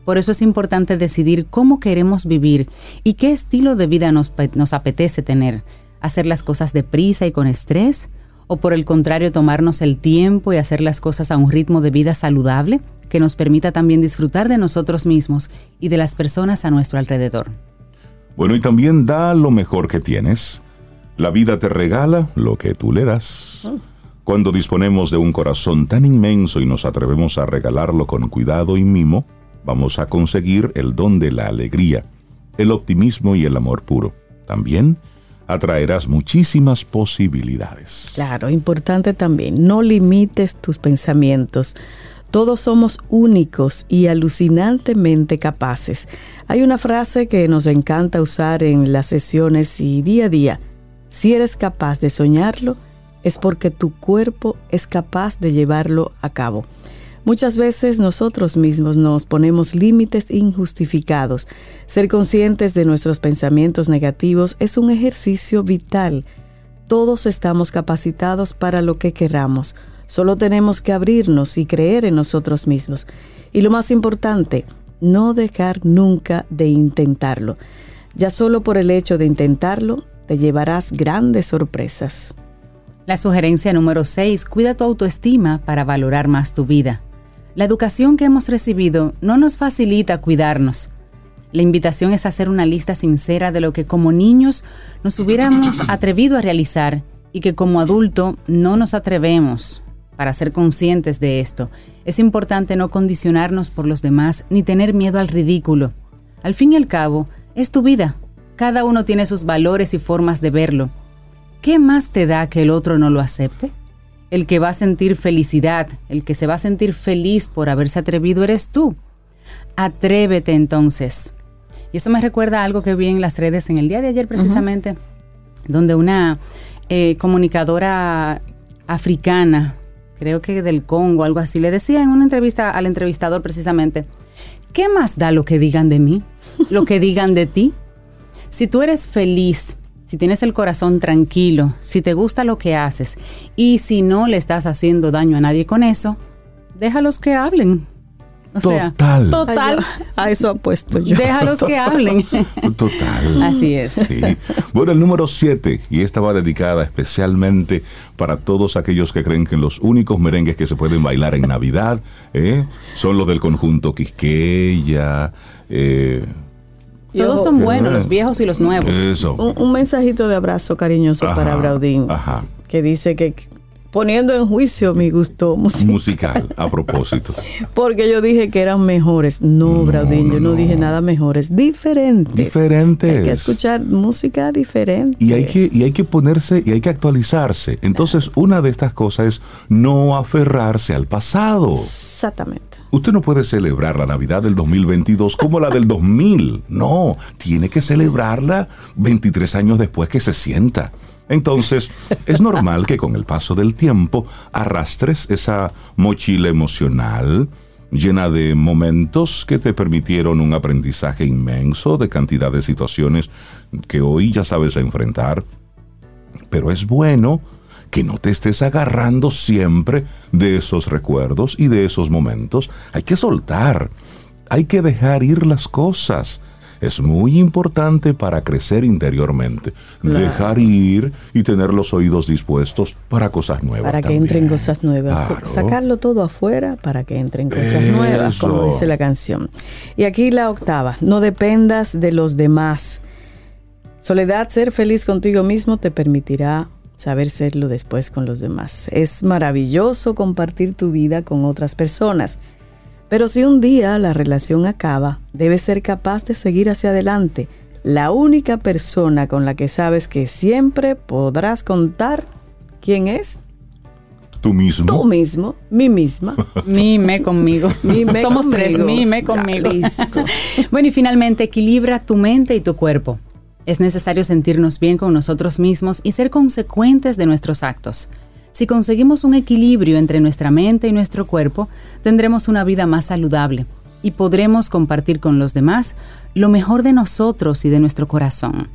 [SPEAKER 4] Por eso es importante decidir cómo queremos vivir y qué estilo de vida nos, nos apetece tener. ¿Hacer las cosas deprisa y con estrés? ¿O por el contrario tomarnos el tiempo y hacer las cosas a un ritmo de vida saludable que nos permita también disfrutar de nosotros mismos y de las personas a nuestro alrededor?
[SPEAKER 2] Bueno, y también da lo mejor que tienes. La vida te regala lo que tú le das. Cuando disponemos de un corazón tan inmenso y nos atrevemos a regalarlo con cuidado y mimo, vamos a conseguir el don de la alegría, el optimismo y el amor puro. También atraerás muchísimas posibilidades.
[SPEAKER 3] Claro, importante también, no limites tus pensamientos. Todos somos únicos y alucinantemente capaces. Hay una frase que nos encanta usar en las sesiones y día a día. Si eres capaz de soñarlo, es porque tu cuerpo es capaz de llevarlo a cabo. Muchas veces nosotros mismos nos ponemos límites injustificados. Ser conscientes de nuestros pensamientos negativos es un ejercicio vital. Todos estamos capacitados para lo que queramos. Solo tenemos que abrirnos y creer en nosotros mismos. Y lo más importante, no dejar nunca de intentarlo. Ya solo por el hecho de intentarlo, te llevarás grandes sorpresas.
[SPEAKER 4] La sugerencia número 6, cuida tu autoestima para valorar más tu vida. La educación que hemos recibido no nos facilita cuidarnos. La invitación es hacer una lista sincera de lo que como niños nos hubiéramos (coughs) atrevido a realizar y que como adulto no nos atrevemos para ser conscientes de esto, es importante no condicionarnos por los demás ni tener miedo al ridículo. Al fin y al cabo, es tu vida. Cada uno tiene sus valores y formas de verlo. ¿Qué más te da que el otro no lo acepte? El que va a sentir felicidad, el que se va a sentir feliz por haberse atrevido eres tú. Atrévete entonces. Y eso me recuerda a algo que vi en las redes en el día de ayer precisamente, donde una eh, comunicadora africana creo que del Congo, algo así, le decía en una entrevista al entrevistador precisamente, ¿qué más da lo que digan de mí? Lo que digan de ti. Si tú eres feliz, si tienes el corazón tranquilo, si te gusta lo que haces y si no le estás haciendo daño a nadie con eso, déjalos que hablen
[SPEAKER 2] total.
[SPEAKER 4] total.
[SPEAKER 3] A eso apuesto yo.
[SPEAKER 4] Déjalos que hablen. (laughs)
[SPEAKER 2] Total.
[SPEAKER 4] Así es.
[SPEAKER 2] Bueno, el número 7, y esta va dedicada especialmente para todos aquellos que creen que los únicos merengues que se pueden bailar en Navidad ¿eh? son los del conjunto Quisqueya. Eh,
[SPEAKER 4] todos son buenos, los viejos y los nuevos.
[SPEAKER 3] Eso. Un, mensajito de abrazo cariñoso para Braudín. Ajá. Que dice que poniendo en juicio mi gusto
[SPEAKER 2] musical. a propósito. (laughs)
[SPEAKER 3] Porque yo dije que eran mejores. No, Braudín, yo no, dije nada mejores. Diferentes.
[SPEAKER 2] Diferentes.
[SPEAKER 3] Hay que escuchar música diferente.
[SPEAKER 2] Y hay que, y hay que ponerse, y hay que actualizarse. Entonces, una de estas cosas es no aferrarse al pasado.
[SPEAKER 3] Exactamente.
[SPEAKER 2] Usted no puede celebrar la Navidad del 2022 como la del 2000. No, tiene que celebrarla 23 años después que se sienta. Entonces, es normal que con el paso del tiempo arrastres esa mochila emocional llena de momentos que te permitieron un aprendizaje inmenso de cantidad de situaciones que hoy ya sabes enfrentar. Pero es bueno que no te estés agarrando siempre de esos recuerdos y de esos momentos. Hay que soltar, hay que dejar ir las cosas es muy importante para crecer interiormente. Dejar ir y tener los oídos dispuestos para cosas nuevas.
[SPEAKER 3] Para que entren cosas nuevas. Sacarlo todo afuera para que entren cosas nuevas, como dice la canción. Y aquí la octava, no dependas de los demás. Soledad, ser feliz contigo mismo te permitirá saber serlo después con los demás. Es maravilloso compartir tu vida con otras personas pero si un día la relación acaba, debes ser capaz de seguir hacia adelante. La única persona con la que sabes que siempre podrás contar, ¿quién es?
[SPEAKER 2] Tú mismo.
[SPEAKER 3] Tú mismo, mí misma. (laughs)
[SPEAKER 4] Mime conmigo. Mime Somos tres, mime conmigo. listo. (laughs) bueno, y finalmente, equilibra tu mente y tu cuerpo. Es necesario sentirnos bien con nosotros mismos y ser consecuentes de nuestros actos. Si conseguimos un equilibrio entre nuestra mente y nuestro cuerpo, tendremos una vida más saludable y podremos compartir con los demás lo mejor de nosotros y de nuestro corazón.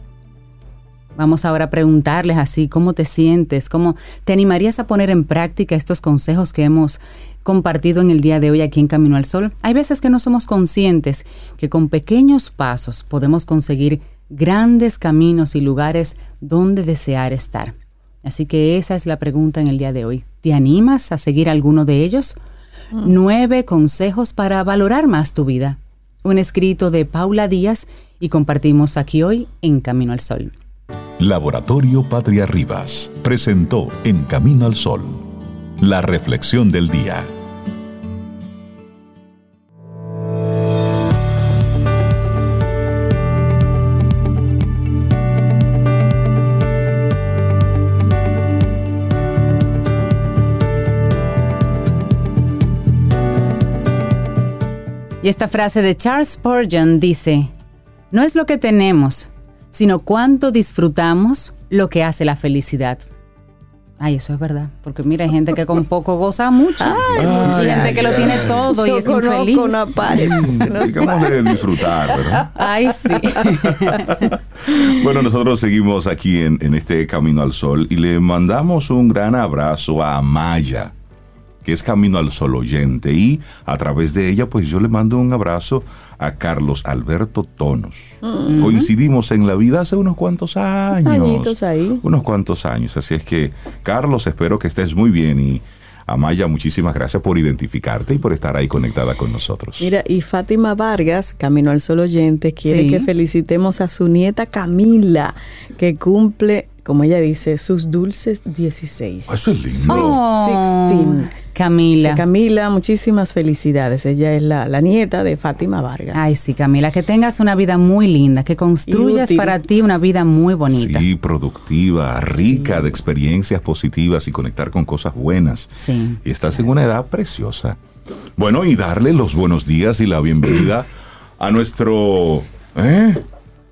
[SPEAKER 4] Vamos ahora a preguntarles así, ¿cómo te sientes? ¿Cómo te animarías a poner en práctica estos consejos que hemos compartido en el día de hoy aquí en Camino al Sol? Hay veces que no somos conscientes que con pequeños pasos podemos conseguir grandes caminos y lugares donde desear estar. Así que esa es la pregunta en el día de hoy. ¿Te animas a seguir alguno de ellos? Mm. Nueve consejos para valorar más tu vida. Un escrito de Paula Díaz y compartimos aquí hoy en Camino al Sol.
[SPEAKER 5] Laboratorio Patria Rivas presentó En Camino al Sol la reflexión del día.
[SPEAKER 4] Y esta frase de Charles Spurgeon dice, no es lo que tenemos, sino cuánto disfrutamos lo que hace la felicidad. Ay, eso es verdad. Porque mira, hay gente que con poco goza mucho. hay gente que lo tiene todo y es infeliz.
[SPEAKER 3] Una
[SPEAKER 2] Digamos de disfrutar, ¿verdad?
[SPEAKER 4] Ay, sí. (laughs)
[SPEAKER 2] bueno, nosotros seguimos aquí en, en este Camino al Sol y le mandamos un gran abrazo a Maya que es Camino al Sol oyente, y a través de ella, pues yo le mando un abrazo a Carlos Alberto Tonos. Coincidimos en la vida hace unos cuantos años.
[SPEAKER 3] Añitos ahí.
[SPEAKER 2] Unos cuantos años. Así es que, Carlos, espero que estés muy bien y Amaya, muchísimas gracias por identificarte y por estar ahí conectada con nosotros.
[SPEAKER 3] Mira, y Fátima Vargas, Camino al Sol Oyente, quiere que felicitemos a su nieta Camila, que cumple como ella dice, sus dulces 16.
[SPEAKER 2] Eso es lindo.
[SPEAKER 3] Oh, 16.
[SPEAKER 4] Camila.
[SPEAKER 3] Camila, muchísimas felicidades. Ella es la, nieta de Fátima Vargas.
[SPEAKER 4] Ay, sí, Camila, que tengas una vida muy linda, que construyas para ti una vida muy bonita.
[SPEAKER 2] Sí, productiva, rica de experiencias positivas y conectar con cosas buenas.
[SPEAKER 4] Sí.
[SPEAKER 2] Y estás en una edad preciosa. Bueno, y darle los buenos días y la bienvenida a nuestro... ¿eh?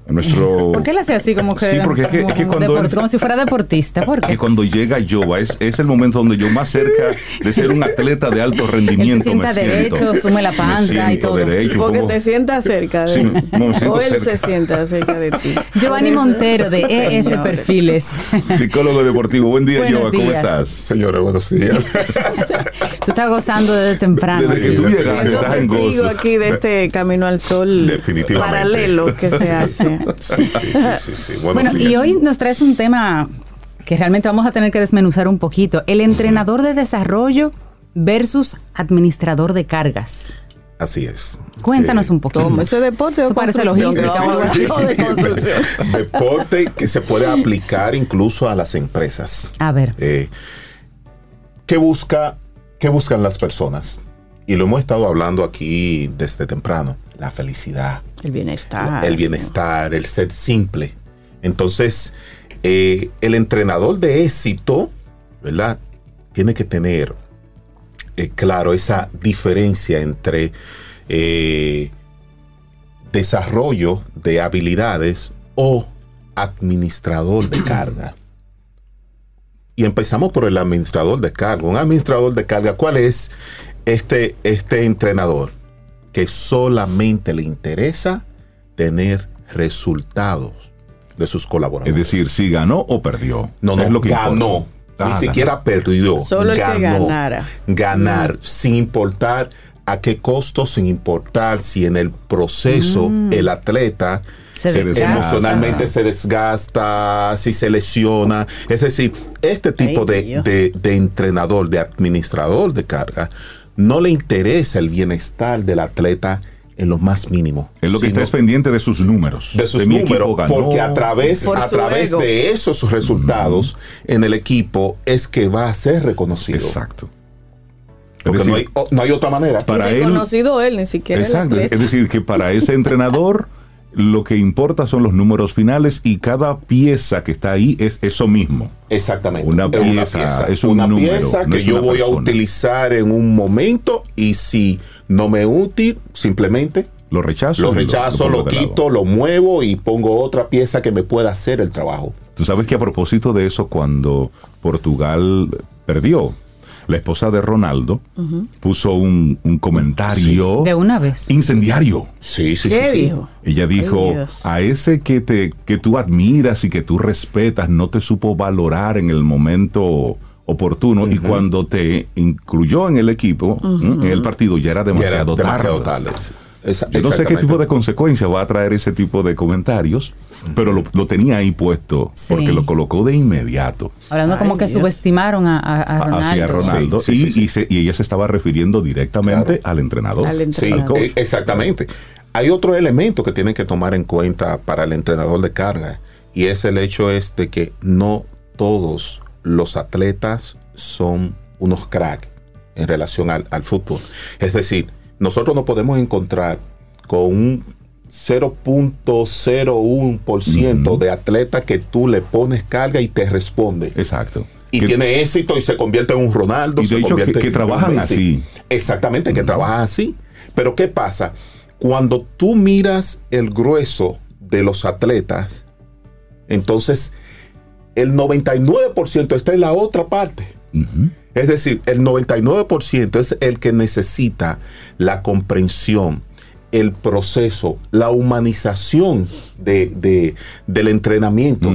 [SPEAKER 2] Nuestro...
[SPEAKER 4] ¿Por qué le hace así como que,
[SPEAKER 2] sí, porque es que,
[SPEAKER 4] como,
[SPEAKER 2] es que cuando
[SPEAKER 4] deport, como si fuera deportista? ¿Por qué?
[SPEAKER 2] Que cuando llega Yoba es, es el momento donde yo más cerca de ser un atleta de alto (laughs) rendimiento
[SPEAKER 4] Él se sienta
[SPEAKER 2] me
[SPEAKER 4] derecho,
[SPEAKER 2] siento.
[SPEAKER 4] sume la panza y todo.
[SPEAKER 2] Derecho,
[SPEAKER 3] porque
[SPEAKER 2] como,
[SPEAKER 3] te sientas cerca de
[SPEAKER 2] Sí, no, me siento
[SPEAKER 3] o él
[SPEAKER 2] cerca.
[SPEAKER 3] se sienta cerca de ti. (laughs)
[SPEAKER 4] Giovanni Montero de ES
[SPEAKER 3] Señores.
[SPEAKER 4] Perfiles. (laughs)
[SPEAKER 2] Psicólogo deportivo. Buen día, Yoba. ¿Cómo estás?
[SPEAKER 6] Señora, buenos días.
[SPEAKER 4] Tú estás gozando desde temprano.
[SPEAKER 2] Desde que tú llegaste, estás en
[SPEAKER 3] testigo
[SPEAKER 2] gozo.
[SPEAKER 3] aquí de este camino al sol paralelo que se hace.
[SPEAKER 6] Sí, sí, sí, sí, sí. Buenos
[SPEAKER 4] Bueno, y hoy nos traes un tema que realmente vamos a tener que desmenuzar un poquito. El entrenador de desarrollo versus administrador de cargas.
[SPEAKER 6] Así es.
[SPEAKER 4] Cuéntanos
[SPEAKER 6] Eh,
[SPEAKER 4] un poquito.
[SPEAKER 3] ¿Cómo? ¿Eso es deporte o
[SPEAKER 4] Eso parece logística
[SPEAKER 3] de. (laughs)
[SPEAKER 6] Deporte que se puede aplicar incluso a las empresas.
[SPEAKER 4] A ver.
[SPEAKER 6] Eh, ¿qué, busca, ¿Qué buscan las personas? Y lo hemos estado hablando aquí desde temprano. La felicidad,
[SPEAKER 3] El bienestar.
[SPEAKER 6] el bienestar, el ser simple. Entonces, eh, el entrenador de éxito, ¿verdad? Tiene que tener eh, claro esa diferencia entre eh, desarrollo de habilidades o administrador de carga. Y empezamos por el administrador de carga. Un administrador de carga, ¿cuál es este, este entrenador? Que solamente le interesa tener resultados de sus
[SPEAKER 2] Es
[SPEAKER 6] colaboradores.
[SPEAKER 2] decir, si ganó o perdió.
[SPEAKER 6] no, no,
[SPEAKER 2] Es lo que
[SPEAKER 6] ganó.
[SPEAKER 2] Ah,
[SPEAKER 6] Ni siquiera perdió.
[SPEAKER 3] Solo el que
[SPEAKER 6] ganó.
[SPEAKER 3] ganara.
[SPEAKER 6] Ganar, sin importar a qué costo, sin importar si en el proceso el atleta
[SPEAKER 4] Se
[SPEAKER 6] se
[SPEAKER 4] desgasta.
[SPEAKER 6] emocionalmente se desgasta, si se lesiona. Es decir, este tipo
[SPEAKER 3] Ay,
[SPEAKER 6] de,
[SPEAKER 3] Dios.
[SPEAKER 6] de- de entrenador, de administrador de carga, no le interesa el bienestar del atleta en lo más mínimo.
[SPEAKER 2] Es lo que está es pendiente de sus números.
[SPEAKER 6] de sus
[SPEAKER 2] mi equipo
[SPEAKER 6] números,
[SPEAKER 2] ganó.
[SPEAKER 6] porque a través,
[SPEAKER 3] Por
[SPEAKER 6] a través
[SPEAKER 3] ego.
[SPEAKER 6] de esos resultados en el equipo es que va a ser reconocido.
[SPEAKER 2] Exacto.
[SPEAKER 6] Porque
[SPEAKER 2] decir,
[SPEAKER 6] no, hay, no hay otra manera.
[SPEAKER 2] para
[SPEAKER 3] y reconocido él, ni siquiera
[SPEAKER 2] Exacto. Es decir, que para ese entrenador (laughs) lo que importa son los números finales y cada pieza que está ahí es eso mismo.
[SPEAKER 6] Exactamente.
[SPEAKER 2] Una pieza, es un
[SPEAKER 6] una
[SPEAKER 2] número,
[SPEAKER 6] pieza que yo voy a utilizar en un momento y si no me es útil, simplemente
[SPEAKER 2] Lo rechazo.
[SPEAKER 6] lo rechazo, lo,
[SPEAKER 2] lado.
[SPEAKER 6] quito, lo muevo y pongo otra pieza que me pueda hacer el trabajo.
[SPEAKER 2] Tú sabes que a propósito de eso, cuando Portugal perdió, la esposa de Ronaldo puso un, un comentario
[SPEAKER 4] De una vez.
[SPEAKER 2] incendiario.
[SPEAKER 6] Sí, sí,
[SPEAKER 3] ¿Qué
[SPEAKER 6] sí. sí.
[SPEAKER 3] dijo?
[SPEAKER 2] Ella dijo, a ese que, te, que tú admiras y que tú respetas, no te supo valorar en el momento oportuno y cuando te incluyó en el equipo, en el partido, ya era
[SPEAKER 6] Y era
[SPEAKER 2] demasiado,
[SPEAKER 6] demasiado
[SPEAKER 2] tarde.
[SPEAKER 6] tarde.
[SPEAKER 2] Yo no sé qué tipo de consecuencia va a traer ese tipo de comentarios, pero lo, lo tenía ahí puesto
[SPEAKER 4] Sí.
[SPEAKER 2] porque lo colocó de inmediato
[SPEAKER 4] Hablando como que
[SPEAKER 3] Dios.
[SPEAKER 4] subestimaron a, a- a Ronaldo.
[SPEAKER 2] hacia Ronaldo
[SPEAKER 6] Sí, sí,
[SPEAKER 2] y,
[SPEAKER 6] sí, sí.
[SPEAKER 2] y se- y ella se estaba refiriendo directamente
[SPEAKER 6] Claro.
[SPEAKER 2] al entrenador.
[SPEAKER 3] Al
[SPEAKER 6] Sí,
[SPEAKER 3] entrenador.
[SPEAKER 6] eh, exactamente. Hay otro elemento que tienen que tomar en cuenta para el entrenador de carga y es el hecho es de que no todos los atletas son unos crack en relación al, al fútbol. Es decir, nosotros no podemos encontrar con un 0.01% de atleta que tú le pones carga y te responde
[SPEAKER 2] Exacto.
[SPEAKER 6] y
[SPEAKER 2] Que-
[SPEAKER 6] tiene éxito y se convierte en un Ronaldo.
[SPEAKER 2] Y de
[SPEAKER 6] se
[SPEAKER 2] hecho,
[SPEAKER 6] convierte
[SPEAKER 2] que- que
[SPEAKER 6] en un
[SPEAKER 2] trabajan
[SPEAKER 6] Messi.
[SPEAKER 2] así.
[SPEAKER 6] Exactamente, que trabajan así. Pero ¿qué pasa? Cuando tú miras el grueso de los atletas, entonces el 99% está en la otra parte. Es decir, el 99% es el que necesita la comprensión, el proceso, la humanización de, del entrenamiento,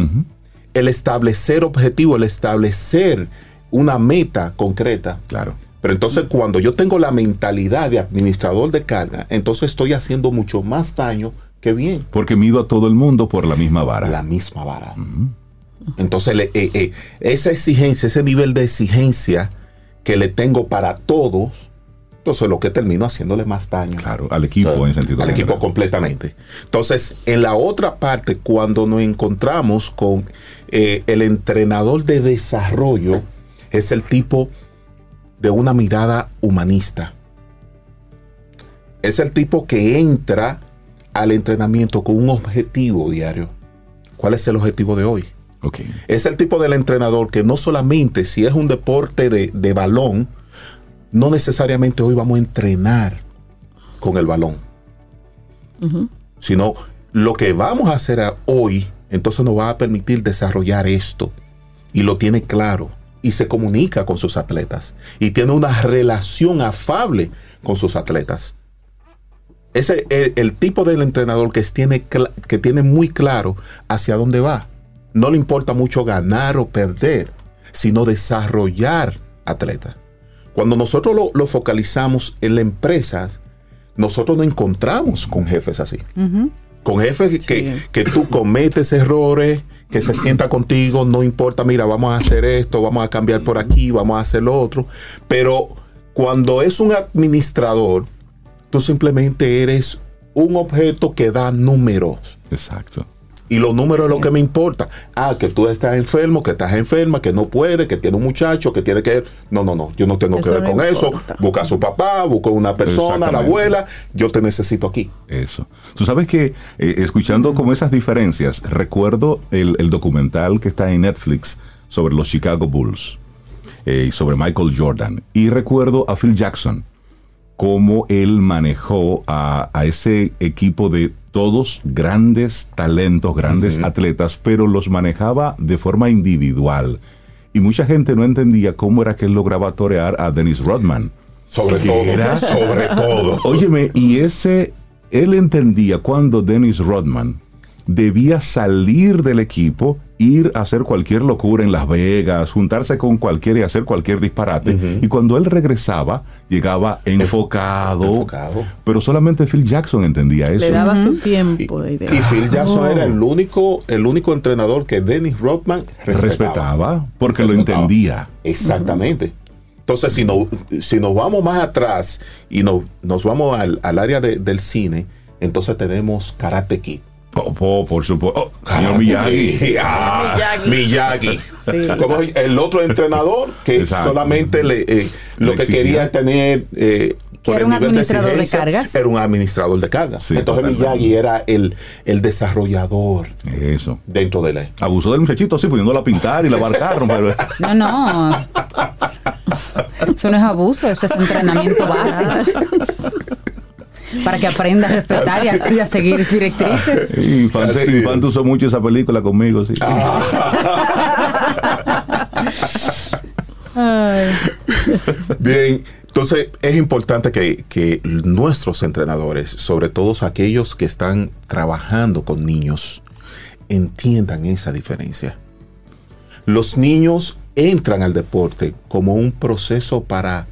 [SPEAKER 6] el establecer objetivo, el establecer una meta concreta.
[SPEAKER 2] Claro.
[SPEAKER 6] Pero entonces cuando yo tengo la mentalidad de administrador de carga, entonces estoy haciendo mucho más daño que bien.
[SPEAKER 2] Porque mido a todo el mundo por la misma vara.
[SPEAKER 6] La misma vara. Entonces eh, eh, esa exigencia, ese nivel de exigencia que le tengo para todos, entonces lo que termino haciéndole más daño.
[SPEAKER 2] Claro, al equipo en sentido.
[SPEAKER 6] Al equipo completamente. Entonces, en la otra parte, cuando nos encontramos con eh, el entrenador de desarrollo, es el tipo de una mirada humanista. Es el tipo que entra al entrenamiento con un objetivo diario. ¿Cuál es el objetivo de hoy?
[SPEAKER 2] Okay.
[SPEAKER 6] Es el tipo del entrenador que no solamente si es un deporte de, balón, no necesariamente hoy vamos a entrenar con el balón, sino lo que vamos a hacer hoy, entonces nos va a permitir desarrollar esto. Y lo tiene claro y se comunica con sus atletas y tiene una relación afable con sus atletas. Ese es el, tipo del entrenador que tiene, que tiene muy claro hacia dónde va. No le importa mucho ganar o perder, sino desarrollar atletas. Cuando nosotros lo, focalizamos en la empresa, nosotros nos encontramos con jefes así. Con jefes que, que tú cometes errores, que se sienta contigo, no importa, mira, vamos a hacer esto, vamos a cambiar por aquí, vamos a hacer lo otro. Pero cuando es un administrador, tú simplemente eres un objeto que da números.
[SPEAKER 2] Exacto.
[SPEAKER 6] Y los números es lo que me importa. Ah, que tú estás enfermo, que estás enferma, que no puede, que tiene un muchacho, que tiene que... No, no, no, yo no tengo que ver con eso. Busca a su papá, busca a una persona, la abuela, yo te necesito aquí.
[SPEAKER 2] Eso. Tú sabes que eh, escuchando como esas diferencias, recuerdo el, documental que está en Netflix sobre los Chicago Bulls eh, y sobre Michael Jordan. Y recuerdo a Phil Jackson, cómo él manejó a, a ese equipo de todos grandes talentos, grandes atletas, pero los manejaba de forma individual. Y mucha gente no entendía cómo era que él lograba torear a Dennis Rodman.
[SPEAKER 6] Sobre todo, sobre todo. (laughs)
[SPEAKER 2] Óyeme, y ese, él entendía cuando Dennis Rodman debía salir del equipo, ir a hacer cualquier locura en Las Vegas, juntarse con cualquiera y hacer cualquier disparate. Y cuando él regresaba, llegaba enfocado, Pero solamente Phil Jackson entendía eso.
[SPEAKER 3] Le daba su tiempo.
[SPEAKER 6] Y, Phil Jackson era el único, el único entrenador que Dennis Rodman respetaba.
[SPEAKER 2] porque lo entendía.
[SPEAKER 6] Exactamente. Entonces, si, no, si nos vamos más atrás y no, nos vamos al, área del cine, entonces tenemos Karate Kid.
[SPEAKER 2] Oh, por supuesto. Oh, Miyagi. (laughs)
[SPEAKER 6] Ah, Miyagi. Como el otro entrenador que solamente le, eh, lo que quería tener eh,
[SPEAKER 4] era un administrador de, cargas.
[SPEAKER 6] Era un administrador de cargas. Entonces Miyagi era el, el desarrollador.
[SPEAKER 2] Eso.
[SPEAKER 6] Dentro de la.
[SPEAKER 2] Abusó del muchachito así, poniéndolo a pintar y lavar carro. (laughs)
[SPEAKER 4] No, no. Eso no es abuso, eso es entrenamiento básico. (laughs) para que aprenda a respetar y a, seguir directrices.
[SPEAKER 2] Infante, usó mucho esa película conmigo, sí.
[SPEAKER 6] Bien, entonces es importante que, que, nuestros entrenadores, sobre todo aquellos que están trabajando con niños, entiendan esa diferencia. Los niños entran al deporte como un proceso para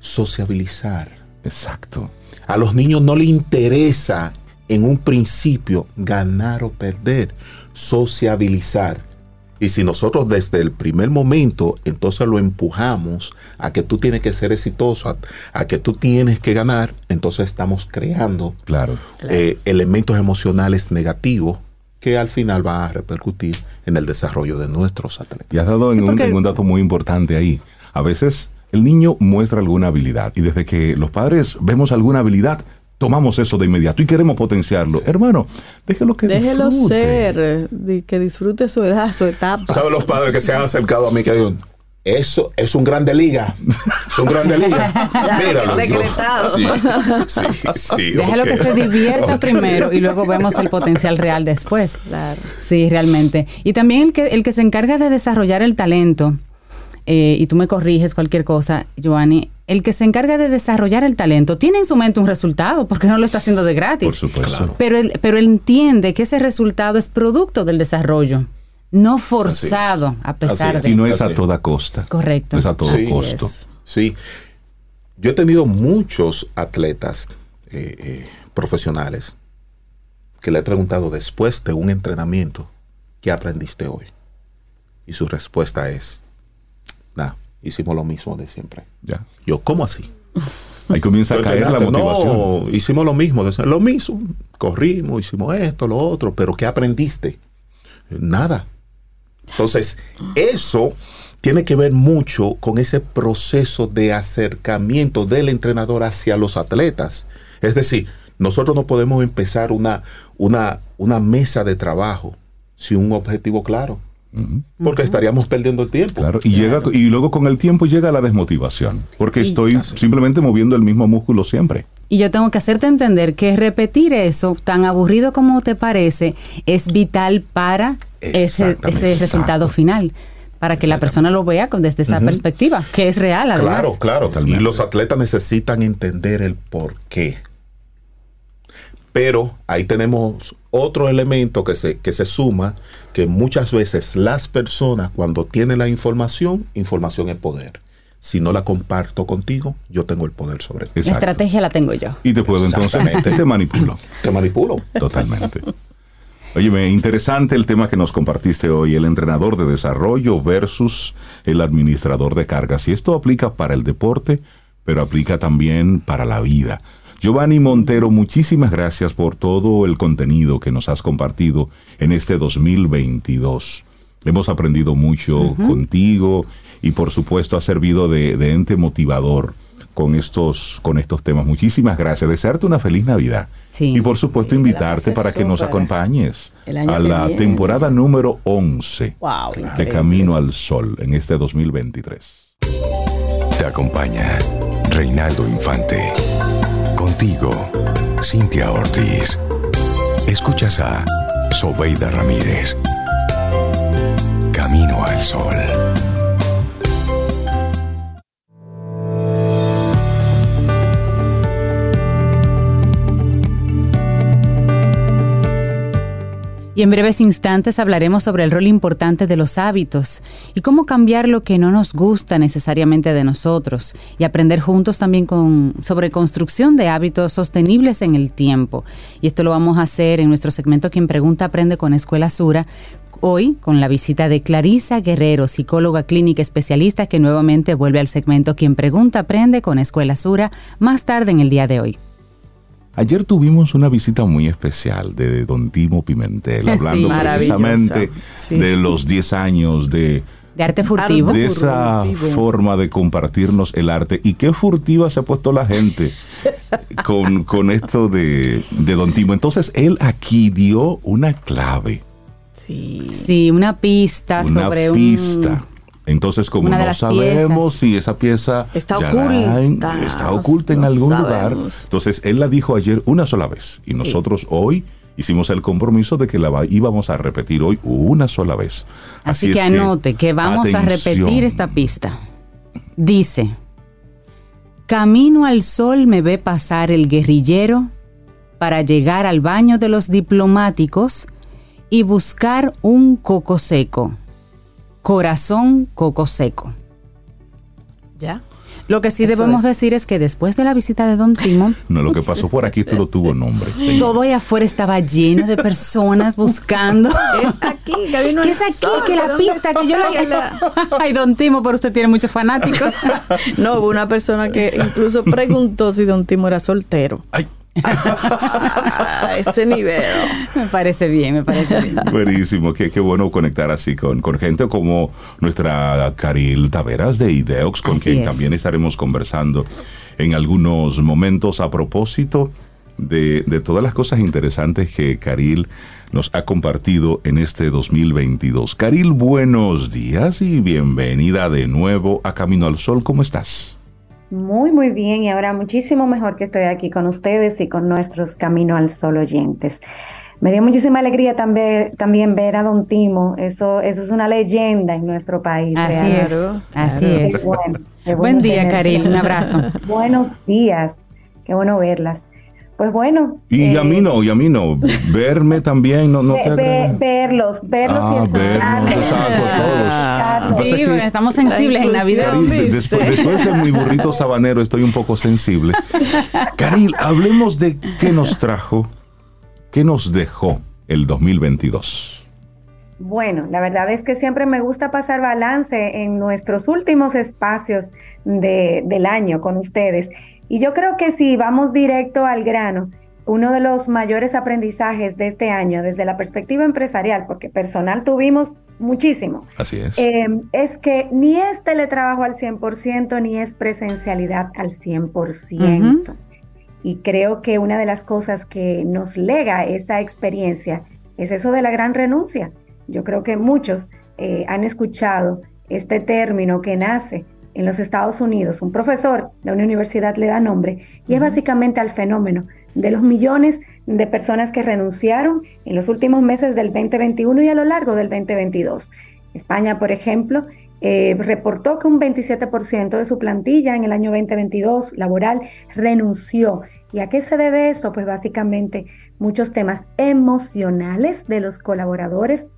[SPEAKER 6] sociabilizar.
[SPEAKER 2] Exacto.
[SPEAKER 6] A los niños no les interesa en un principio ganar o perder, sociabilizar. Y si nosotros desde el primer momento entonces lo empujamos a que tú tienes que ser exitoso, a, que tú tienes que ganar, entonces estamos creando
[SPEAKER 2] claro.
[SPEAKER 6] Eh, elementos emocionales negativos que al final van a repercutir en el desarrollo de nuestros atletas.
[SPEAKER 2] Y has dado en un dato muy importante ahí. A veces el niño muestra alguna habilidad y desde que los padres vemos alguna habilidad, tomamos eso de inmediato y queremos potenciarlo. Hermano, déjelo que
[SPEAKER 3] Déjelo ser, que disfrute su edad, su etapa.
[SPEAKER 6] ¿Sabes los padres que se han acercado a mí que digo, Eso es un grande liga. Es un grande liga. (laughs) Míralo.
[SPEAKER 3] decretado.
[SPEAKER 6] Sí, sí, sí.
[SPEAKER 4] Déjalo que se divierta primero y luego vemos el potencial real después.
[SPEAKER 3] Claro.
[SPEAKER 4] Sí, realmente. Y también el que, el que se encarga de desarrollar el talento, eh, y tú me corriges cualquier cosa, Joanny, el que se encarga de desarrollar el talento tiene en su mente un resultado, porque no lo está haciendo de gratis.
[SPEAKER 2] Por supuesto.
[SPEAKER 6] Claro.
[SPEAKER 4] Pero él, pero él entiende que ese resultado es producto del desarrollo, no forzado a pesar de...
[SPEAKER 2] Y no es a toda costa.
[SPEAKER 4] Correcto.
[SPEAKER 2] No es a todo
[SPEAKER 6] Sí.
[SPEAKER 2] costo.
[SPEAKER 3] Es.
[SPEAKER 6] Sí. Yo he tenido muchos atletas eh, eh, profesionales que le he preguntado después de un entrenamiento, ¿qué aprendiste hoy? Y su respuesta es, nada, hicimos lo mismo de siempre.
[SPEAKER 2] Ya.
[SPEAKER 6] Yo, ¿cómo así?
[SPEAKER 2] Ahí comienza a caer la motivación.
[SPEAKER 6] No, hicimos lo mismo, de- lo mismo, corrimos, hicimos esto, lo otro, pero ¿qué aprendiste? Nada. Entonces, eso tiene que ver mucho con ese proceso de acercamiento del entrenador hacia los atletas. Es decir, nosotros no podemos empezar una, una, una mesa de trabajo sin un objetivo claro, porque estaríamos perdiendo el tiempo.
[SPEAKER 2] Claro, y llega y luego con el tiempo llega la desmotivación, porque estoy simplemente moviendo el mismo músculo siempre.
[SPEAKER 4] Y yo tengo que hacerte entender que repetir eso, tan aburrido como te parece, es vital para ese, resultado
[SPEAKER 6] exacto.
[SPEAKER 4] final, para que la persona lo vea con, desde esa perspectiva, que es real además.
[SPEAKER 6] Claro, claro.
[SPEAKER 2] Totalmente.
[SPEAKER 6] Y los atletas necesitan entender el por qué. Pero ahí tenemos otro elemento que se, que se suma, que muchas veces las personas cuando tienen la información, información es poder. Si no la comparto contigo, yo tengo el poder sobre ti.
[SPEAKER 4] La estrategia la tengo yo.
[SPEAKER 2] Y te puedo entonces, (laughs) te manipulo.
[SPEAKER 6] Te manipulo.
[SPEAKER 2] Totalmente. Oye, interesante el tema que nos compartiste hoy, el entrenador de desarrollo versus el administrador de cargas. Y esto aplica para el deporte, pero aplica también para la vida. Giovanni Montero, muchísimas gracias por todo el contenido que nos has compartido en este 2022. Hemos aprendido mucho contigo y por supuesto ha servido de, de ente motivador con estos, con estos temas. Muchísimas gracias. Desearte una feliz Navidad.
[SPEAKER 4] Sí.
[SPEAKER 2] Y por supuesto
[SPEAKER 3] Sí,
[SPEAKER 2] invitarte para que nos acompañes a la
[SPEAKER 3] viene.
[SPEAKER 2] temporada número 11
[SPEAKER 3] Wow.
[SPEAKER 2] de
[SPEAKER 3] increíble.
[SPEAKER 2] Camino al Sol en este 2023.
[SPEAKER 5] Te acompaña Reinaldo Infante. Contigo, Cintia Ortiz. Escuchas a Sobeida Ramírez. Camino al Sol.
[SPEAKER 4] Y en breves instantes hablaremos sobre el rol importante de los hábitos y cómo cambiar lo que no nos gusta necesariamente de nosotros y aprender juntos también sobre construcción de hábitos sostenibles en el tiempo. Y esto lo vamos a hacer en nuestro segmento Quien Pregunta Aprende con Escuela Sura. Hoy con la visita de Clarisa Guerrero, psicóloga clínica especialista que nuevamente vuelve al segmento Quien Pregunta Aprende con Escuela Sura más tarde en el día de hoy.
[SPEAKER 2] Ayer tuvimos una visita muy especial de don Timo Pimentel, (laughs) hablando
[SPEAKER 4] Sí.
[SPEAKER 2] precisamente
[SPEAKER 3] sí.
[SPEAKER 2] de los 10 años de,
[SPEAKER 4] De arte furtivo.
[SPEAKER 2] de esa
[SPEAKER 3] Furtivo.
[SPEAKER 2] forma de compartirnos el arte. Y qué furtiva se ha puesto la gente (laughs) con, con esto de, de don Timo. Entonces, él aquí dio una clave,
[SPEAKER 3] Sí.
[SPEAKER 4] Sí, una pista
[SPEAKER 2] una
[SPEAKER 4] sobre un...
[SPEAKER 2] Entonces, como
[SPEAKER 4] una
[SPEAKER 2] no sabemos
[SPEAKER 4] piezas.
[SPEAKER 2] si esa pieza
[SPEAKER 3] Está oculta.
[SPEAKER 2] en- está oculta en algún lugar, entonces él la dijo ayer una sola vez y nosotros hoy hicimos el compromiso de que la íbamos a repetir hoy una sola vez.
[SPEAKER 4] Así,
[SPEAKER 2] es
[SPEAKER 4] que anote que vamos a repetir esta pista. Dice, Camino al sol me ve pasar el guerrillero para llegar al baño de los diplomáticos y buscar un coco seco. Corazón coco seco.
[SPEAKER 3] ¿Ya?
[SPEAKER 4] Lo que sí
[SPEAKER 3] Eso
[SPEAKER 4] debemos
[SPEAKER 3] es.
[SPEAKER 4] decir es que después de la visita de Don Timo, (laughs)
[SPEAKER 2] No, lo que pasó por aquí esto no tuvo nombre. (laughs)
[SPEAKER 4] todo allá afuera estaba lleno de personas buscando.
[SPEAKER 3] Es aquí, Camino
[SPEAKER 4] ¿Qué
[SPEAKER 3] al
[SPEAKER 4] es aquí?
[SPEAKER 3] Sol,
[SPEAKER 4] Que la
[SPEAKER 3] ¿dónde
[SPEAKER 4] pista que yo
[SPEAKER 3] está
[SPEAKER 4] la... (laughs) Ay, don Timo, pero usted tiene muchos fanáticos.
[SPEAKER 3] No, hubo una persona que incluso preguntó si Don Timo era soltero.
[SPEAKER 2] Ay,
[SPEAKER 3] A (laughs) ese nivel.
[SPEAKER 4] me parece bien, me parece bien.
[SPEAKER 2] buenísimo, qué, qué bueno conectar así con, con gente como nuestra Caril Taveras de Ideox, con
[SPEAKER 4] Así
[SPEAKER 2] quien
[SPEAKER 4] es.
[SPEAKER 2] también estaremos conversando en algunos momentos a propósito de, de todas las cosas interesantes que Caril nos ha compartido en este 2022. Caril, buenos días y bienvenida de nuevo a Camino al Sol. ¿Cómo estás?
[SPEAKER 7] Muy, muy bien y ahora muchísimo mejor que estoy aquí con ustedes y con nuestros Camino al Sol oyentes. Me dio muchísima alegría también, también ver a Don Timo. Eso, eso es una leyenda en nuestro país.
[SPEAKER 4] Así es. Así es. Buen día, Karil. Un abrazo. (laughs)
[SPEAKER 7] Buenos días. Qué bueno verlas. Pues bueno.
[SPEAKER 2] Y a mí no, y a mí no. Verme (laughs) también, no, no
[SPEAKER 7] verlos, verlos ah, y escucharlos.
[SPEAKER 4] Exacto, Sí, estamos sensibles en Navidad.
[SPEAKER 2] después, después de mi burrito (laughs) sabanero estoy un poco sensible. (laughs) Karil, hablemos de qué nos trajo ¿Qué nos dejó el 2022?
[SPEAKER 7] Bueno, la verdad es que siempre me gusta pasar balance en nuestros últimos espacios del año con ustedes. Y yo creo que si vamos directo al grano, uno de los mayores aprendizajes de este año desde la perspectiva empresarial, porque personal tuvimos muchísimo.
[SPEAKER 2] Así es.
[SPEAKER 7] Eh, es que ni es teletrabajo al 100% ni es presencialidad al 100%. Y creo que una de las cosas que nos lega esa experiencia es eso de la gran renuncia. Yo creo que muchos eh, han escuchado este término que nace en los Estados Unidos. Un profesor de una universidad le da nombre y es básicamente al fenómeno de los millones de personas que renunciaron en los últimos meses del 2021 y a lo largo del 2022. España, por ejemplo, eh, reportó que un 27% de su plantilla en el año 2022 laboral renunció. ¿Y a qué se debe esto? Pues básicamente muchos temas emocionales de los colaboradores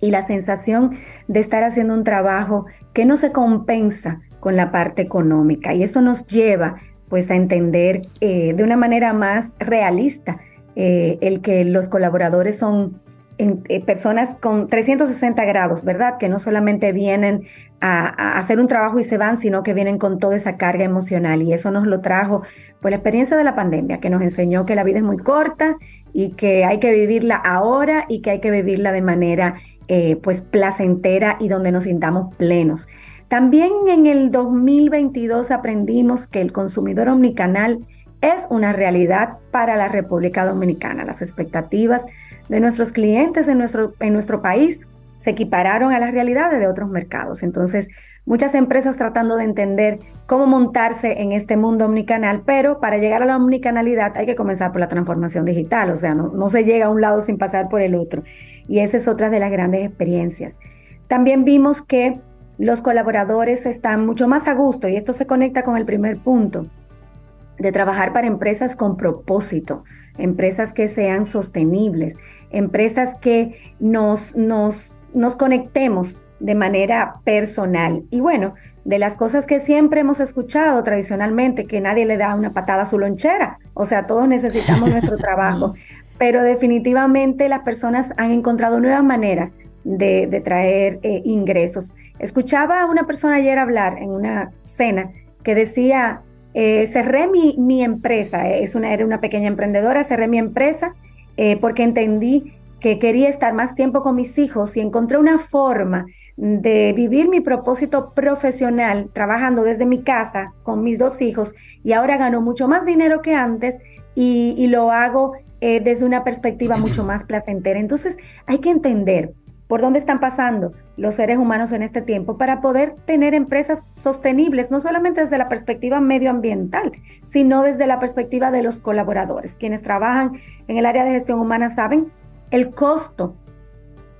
[SPEAKER 7] y la sensación de estar haciendo un trabajo que no se compensa con la parte económica. Y eso nos lleva pues a entender eh, de una manera más realista eh, el que los colaboradores son eh, personas con 360 grados, ¿verdad? Que no solamente vienen a, hacer un trabajo y se van, sino que vienen con toda esa carga emocional. Y eso nos lo trajo pues, la experiencia de la pandemia, que nos enseñó que la vida es muy corta y que hay que vivirla ahora y que hay que vivirla de manera eh, pues placentera y donde nos sintamos plenos. También en el 2022 aprendimos que el consumidor omnicanal es una realidad para la República Dominicana. Las expectativas de nuestros clientes en nuestro, en nuestro país se equipararon a las realidades de otros mercados. Entonces, muchas empresas tratando de entender cómo montarse en este mundo omnicanal, pero para llegar a la omnicanalidad hay que comenzar por la transformación digital, o sea, no, no se llega a un lado sin pasar por el otro. Y esa es otra de las grandes experiencias. También vimos que los colaboradores están mucho más a gusto, y esto se conecta con el primer punto, de trabajar para empresas con propósito, empresas que sean sostenibles, empresas que nos, nos, nos conectemos de manera personal. Y bueno, de las cosas que siempre hemos escuchado tradicionalmente, que nadie le da una patada a su lonchera, o sea, todos necesitamos nuestro (laughs) trabajo, pero definitivamente las personas han encontrado nuevas maneras de, traer eh, ingresos. Escuchaba a una persona ayer hablar en una cena que decía, eh, cerré mi, mi, empresa, es una, era una pequeña emprendedora, cerré mi empresa eh, porque entendí que quería estar más tiempo con mis hijos y encontré una forma de vivir mi propósito profesional trabajando desde mi casa con mis dos hijos y ahora gano mucho más dinero que antes y, lo hago eh, desde una perspectiva mucho más placentera. Entonces hay que entender por dónde están pasando los seres humanos en este tiempo para poder tener empresas sostenibles, no solamente desde la perspectiva medioambiental, sino desde la perspectiva de los colaboradores. Quienes trabajan en el área de gestión humana saben el costo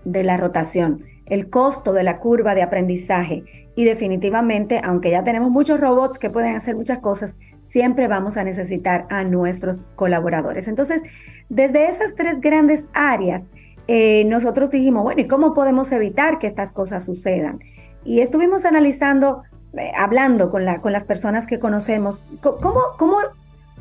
[SPEAKER 7] de la rotación, el costo de la curva de aprendizaje y definitivamente, aunque ya tenemos muchos robots que pueden hacer muchas cosas, siempre vamos a necesitar a nuestros colaboradores. Entonces, desde esas tres grandes áreas, eh, nosotros dijimos, bueno, ¿y cómo podemos evitar que estas cosas sucedan? Y estuvimos analizando, eh, hablando con, la, con las personas que conocemos, ¿cómo, cómo,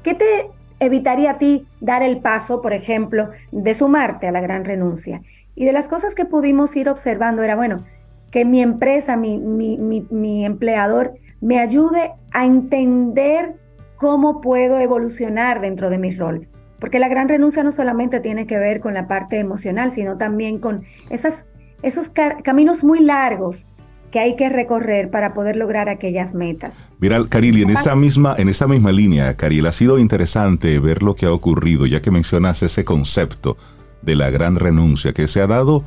[SPEAKER 7] ¿qué te evitaría a ti dar el paso, por ejemplo, de sumarte a la gran renuncia? Y de las cosas que pudimos ir observando era, bueno, que mi empresa, mi, mi, mi, mi empleador, me ayude a entender cómo puedo evolucionar dentro de mi rol. Porque la gran renuncia no solamente tiene que ver con la parte emocional, sino también con esas, esos caminos muy largos que hay que recorrer para poder lograr aquellas metas.
[SPEAKER 2] Mira, Caril, en esa misma, en esa misma línea, Caril, ha sido interesante ver lo que ha ocurrido, ya que mencionas ese concepto de la gran renuncia que se ha dado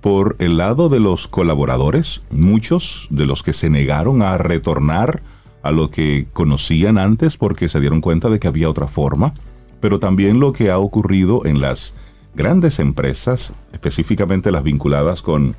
[SPEAKER 2] por el lado de los colaboradores, muchos de los que se negaron a retornar a lo que conocían antes porque se dieron cuenta de que había otra forma, pero también lo que ha ocurrido en las grandes empresas, específicamente las vinculadas con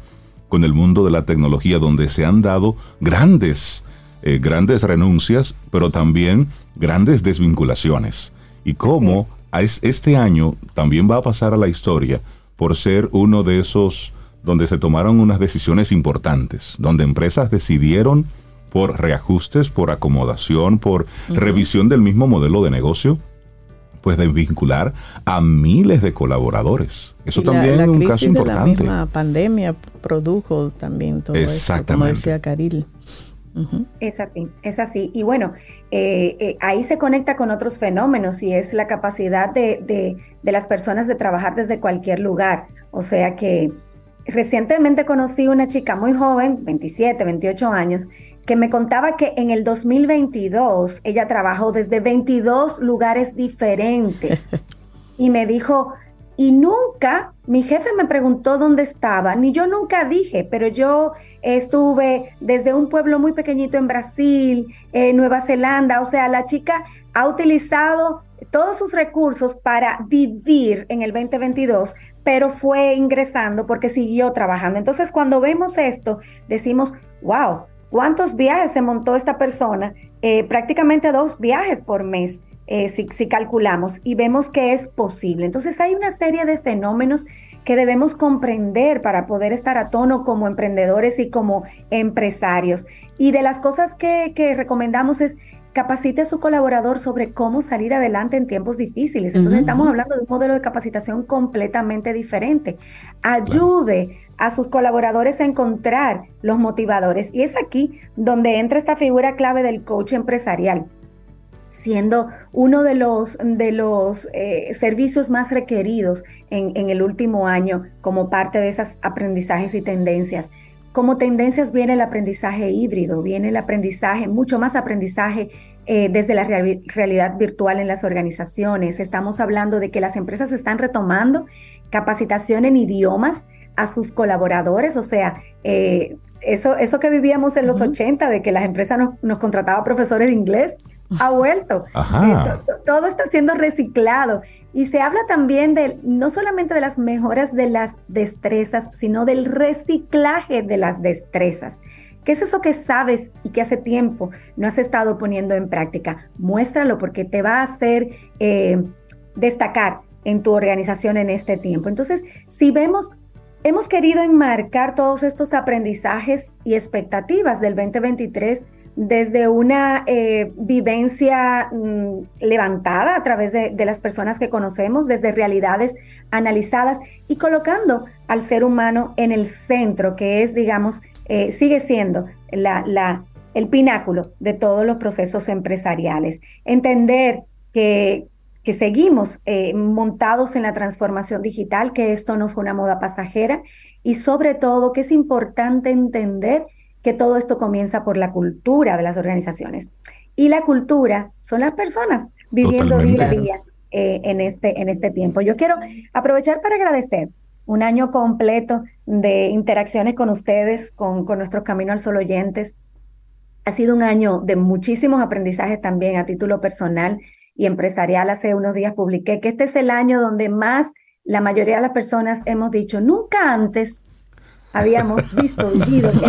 [SPEAKER 2] con el mundo de la tecnología, donde se han dado grandes, eh, grandes renuncias, pero también grandes desvinculaciones. Y cómo este año también va a pasar a la historia por ser uno de esos donde se tomaron unas decisiones importantes, donde empresas decidieron por reajustes, por acomodación, por revisión del mismo modelo de negocio, pues de vincular a miles de colaboradores. Eso también es un caso importante.
[SPEAKER 3] la misma pandemia produjo también todo eso, como decía Caril.
[SPEAKER 7] Es así, es así. Y bueno, eh, eh, ahí se conecta con otros fenómenos y es la capacidad de, de, de, las personas de trabajar desde cualquier lugar. O sea que recientemente conocí una chica muy joven, 27, 28 años, que me contaba que en el 2022 ella trabajó desde 22 lugares diferentes. (laughs) y me dijo, y nunca, mi jefe me preguntó dónde estaba, ni yo nunca dije, pero yo estuve desde un pueblo muy pequeñito en Brasil, en Nueva Zelanda, o sea, la chica ha utilizado todos sus recursos para vivir en el 2022, pero fue ingresando porque siguió trabajando. Entonces, cuando vemos esto, decimos, wow, ¿Cuántos viajes se montó esta persona? Eh, prácticamente dos viajes por mes, eh, si, calculamos, y vemos que es posible. Entonces hay una serie de fenómenos que debemos comprender para poder estar a tono como emprendedores y como empresarios. Y de las cosas que recomendamos es capacite a su colaborador sobre cómo salir adelante en tiempos difíciles. Entonces estamos hablando de un modelo de capacitación completamente diferente. Ayude a sus colaboradores a encontrar los motivadores. Y es aquí donde entra esta figura clave del coach empresarial siendo uno de los, de los eh, servicios más requeridos en, en, el último año como parte de esos aprendizajes y tendencias. Como tendencias viene el aprendizaje híbrido, viene el aprendizaje, mucho más aprendizaje eh, desde la realidad virtual en las organizaciones. Estamos hablando de que las empresas están retomando capacitación en idiomas a sus colaboradores, o sea, eh, eso, eso que vivíamos en los 80, de que las empresas nos, nos contrataban profesores de inglés, ha vuelto. (laughs) Eh, todo está siendo reciclado. Y se habla también de no solamente de las mejoras de las destrezas, sino del reciclaje de las destrezas. ¿Qué es eso que sabes y que hace tiempo no has estado poniendo en práctica? Muéstralo porque te va a hacer eh, destacar en tu organización en este tiempo. Entonces, si vemos, hemos querido enmarcar todos estos aprendizajes y expectativas del 2023 desde una eh, vivencia mm, levantada a través de, las personas que conocemos, desde realidades analizadas y colocando al ser humano en el centro, que es, digamos, eh, sigue siendo la, el pináculo de todos los procesos empresariales. Entender que, que seguimos eh, montados en la transformación digital, que esto no fue una moda pasajera y sobre todo que es importante entender que todo esto comienza por la cultura de las organizaciones. Y la cultura son las personas viviendo día a día eh, en, este, en este tiempo. Yo quiero aprovechar para agradecer un año completo de interacciones con ustedes, con, con nuestros Camino al Sol oyentes. Ha sido un año de muchísimos aprendizajes también a título personal y empresarial. Hace unos días publiqué que este es el año donde más la mayoría de las personas hemos dicho, nunca antes habíamos visto, vivido. (laughs)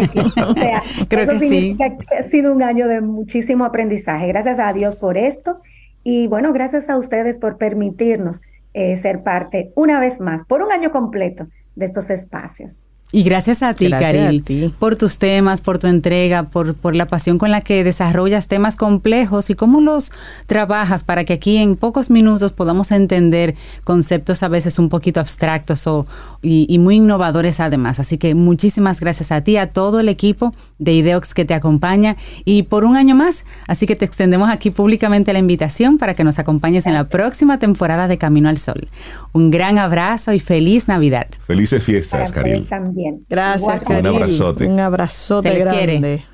[SPEAKER 7] O sea,
[SPEAKER 4] Creo eso que significa
[SPEAKER 7] sí. que ha sido un año de muchísimo aprendizaje. Gracias a Dios por esto y bueno, gracias a ustedes por permitirnos eh, ser parte una vez más, por un año completo, de estos espacios.
[SPEAKER 4] Y gracias a ti, Caril, por tus temas, por tu entrega, por, por la pasión con la que desarrollas temas complejos y cómo los trabajas para que aquí en pocos minutos podamos entender conceptos a veces un poquito abstractos o, y, y muy innovadores además. Así que muchísimas gracias a ti, a todo el equipo de Ideox que te acompaña y por un año más. Así que te extendemos aquí públicamente la invitación para que nos acompañes en la próxima temporada de Camino al Sol. Un gran abrazo y feliz Navidad.
[SPEAKER 2] Felices fiestas, Caril.
[SPEAKER 7] También.
[SPEAKER 3] Gracias,
[SPEAKER 2] Un abrazote.
[SPEAKER 3] Un abrazote grande.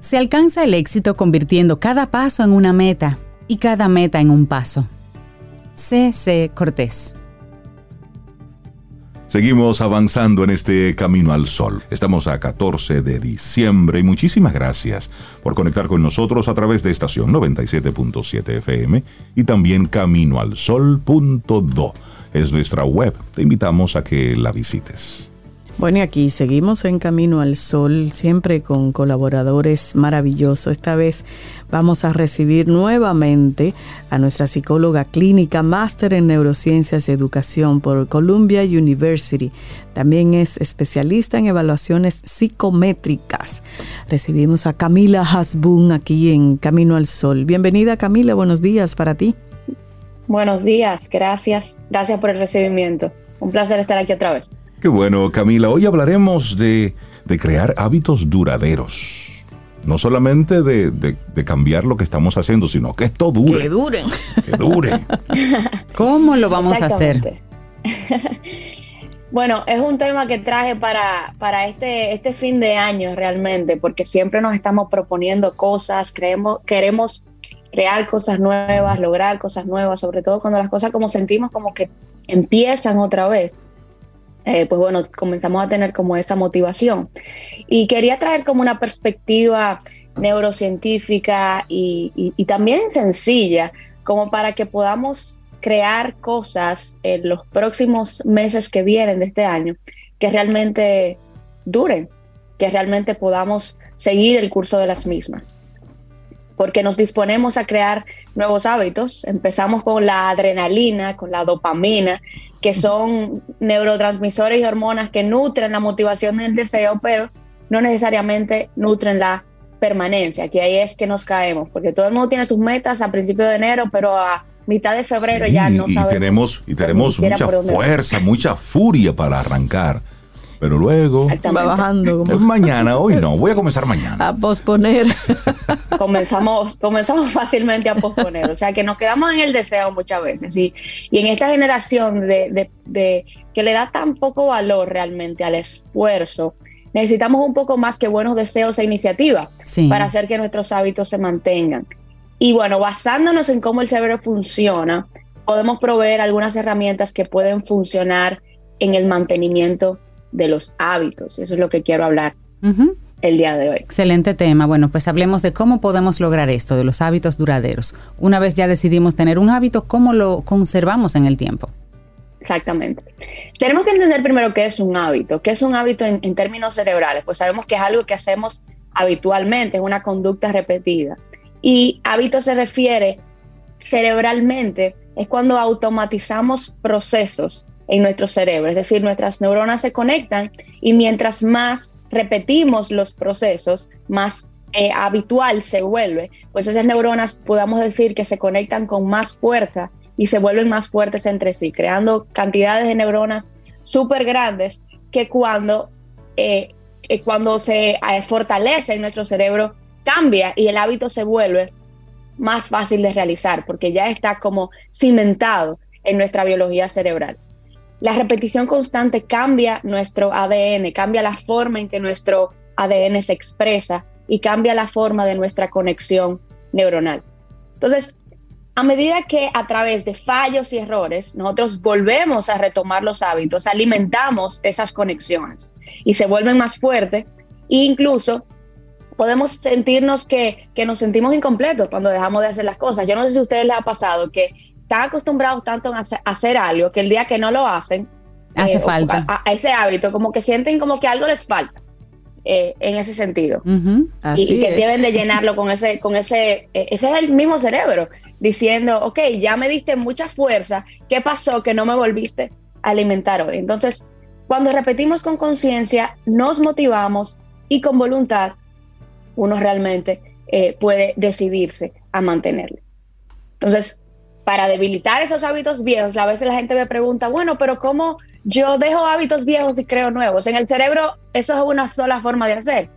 [SPEAKER 4] Se alcanza el éxito convirtiendo cada paso en una meta y cada meta en un paso. C.C. Cortés.
[SPEAKER 2] Seguimos avanzando en este camino al sol. Estamos a 14 de diciembre y muchísimas gracias por conectar con nosotros a través de estación 97.7 FM y también caminoalsol.do. Es nuestra web. Te invitamos a que la visites.
[SPEAKER 3] Bueno, y aquí seguimos en Camino al Sol, siempre con colaboradores maravillosos. Esta vez vamos a recibir nuevamente a nuestra psicóloga clínica, máster en neurociencias y educación por Columbia University. También es especialista en evaluaciones psicométricas. Recibimos a Camila Hasbun aquí en Camino al Sol. Bienvenida Camila, buenos días para ti.
[SPEAKER 8] Buenos días, gracias. Gracias por el recibimiento. Un placer estar aquí otra vez.
[SPEAKER 2] Qué bueno, Camila. Hoy hablaremos de, crear hábitos duraderos. No solamente de, cambiar lo que estamos haciendo, sino que esto dure.
[SPEAKER 3] Que duren.
[SPEAKER 2] Que dure. (laughs)
[SPEAKER 4] ¿Cómo lo vamos a hacer? (laughs)
[SPEAKER 8] Bueno, es un tema que traje para, para este, este fin de año realmente, porque siempre nos estamos proponiendo cosas, creemos, queremos crear cosas nuevas, lograr cosas nuevas, sobre todo cuando las cosas como sentimos como que empiezan otra vez. Eh, pues bueno, comenzamos a tener como esa motivación. Y quería traer como una perspectiva neurocientífica y, también sencilla, como para que podamos crear cosas en los próximos meses que vienen de este año que realmente duren, que realmente podamos seguir el curso de las mismas. Porque nos disponemos a crear nuevos hábitos. Empezamos con la adrenalina, con la dopamina, que son neurotransmisores y hormonas que nutren la motivación del deseo, pero no necesariamente nutren la permanencia, que ahí es que nos caemos, porque todo el mundo tiene sus metas a principio de enero, pero a mitad de febrero ya no
[SPEAKER 2] y, y tenemos y tenemos mucha fuerza, mucha furia para arrancar pero luego
[SPEAKER 3] va bajando.
[SPEAKER 2] Es mañana, hoy no, voy a comenzar mañana.
[SPEAKER 3] A posponer. (laughs)
[SPEAKER 8] comenzamos, comenzamos fácilmente a posponer, o sea que nos quedamos en el deseo muchas veces. Y, y en esta generación de, de, que le da tan poco valor realmente al esfuerzo, necesitamos un poco más que buenos deseos e iniciativa para hacer que nuestros hábitos se mantengan. Y bueno, basándonos en cómo el cerebro funciona, podemos proveer algunas herramientas que pueden funcionar en el mantenimiento de los hábitos. Eso es lo que quiero hablar el día de hoy.
[SPEAKER 4] Excelente tema. Bueno, pues hablemos de cómo podemos lograr esto, de los hábitos duraderos. Una vez ya decidimos tener un hábito, ¿cómo lo conservamos en el tiempo?
[SPEAKER 8] Exactamente. Tenemos que entender primero qué es un hábito. ¿Qué es un hábito en, en términos cerebrales? Pues sabemos que es algo que hacemos habitualmente, es una conducta repetida. Y hábito se refiere cerebralmente, es cuando automatizamos procesos en nuestro cerebro. Es decir, nuestras neuronas se conectan y mientras más repetimos los procesos, más eh, habitual se vuelve, pues esas neuronas podamos decir que se conectan con más fuerza y se vuelven más fuertes entre sí, creando cantidades de neuronas súper grandes que cuando, eh, eh, cuando se fortalece en nuestro cerebro cambia y el hábito se vuelve más fácil de realizar porque ya está como cimentado en nuestra biología cerebral. La repetición constante cambia nuestro ADN, cambia la forma en que nuestro ADN se expresa y cambia la forma de nuestra conexión neuronal. Entonces, a medida que a través de fallos y errores nosotros volvemos a retomar los hábitos, alimentamos esas conexiones y se vuelven más fuertes e incluso podemos sentirnos que, que nos sentimos incompletos cuando dejamos de hacer las cosas. Yo no sé si a ustedes les ha pasado que están acostumbrados tanto a hacer algo que el día que no lo hacen,
[SPEAKER 4] hace eh, falta.
[SPEAKER 8] A, ese hábito, como que sienten como que algo les falta. Eh, en ese sentido y, que deben de llenarlo con ese con ese eh, ese es el mismo cerebro diciendo ok ya me diste mucha fuerza qué pasó que no me volviste a alimentar hoy entonces cuando repetimos con conciencia nos motivamos y con voluntad uno realmente puede decidirse a mantenerlo entonces para debilitar esos hábitos viejos, a veces la gente me pregunta, bueno, pero ¿cómo yo dejo hábitos viejos y creo nuevos? En el cerebro eso es una sola forma de hacer.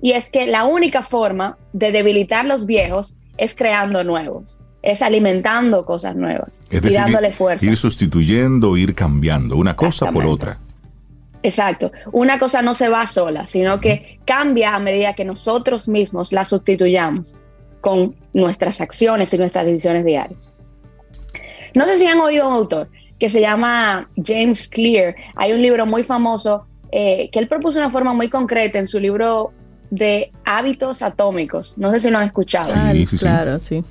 [SPEAKER 8] y es que la única forma de debilitar los viejos es creando nuevos, es alimentando cosas nuevas
[SPEAKER 2] Es
[SPEAKER 8] y dándole fuerza.
[SPEAKER 2] ir sustituyendo, ir cambiando, una cosa por otra.
[SPEAKER 8] Exacto. Una cosa no se va sola, sino que cambia a medida que nosotros mismos la sustituyamos con nuestras acciones y nuestras decisiones diarias. No sé si han oído a un autor que se llama James Clear. Hay un libro muy famoso eh, que él propuso una forma muy concreta en su libro de hábitos atómicos. No sé si lo han escuchado.
[SPEAKER 2] Sí,
[SPEAKER 3] Ah,
[SPEAKER 2] sí, sí.
[SPEAKER 3] claro, sí.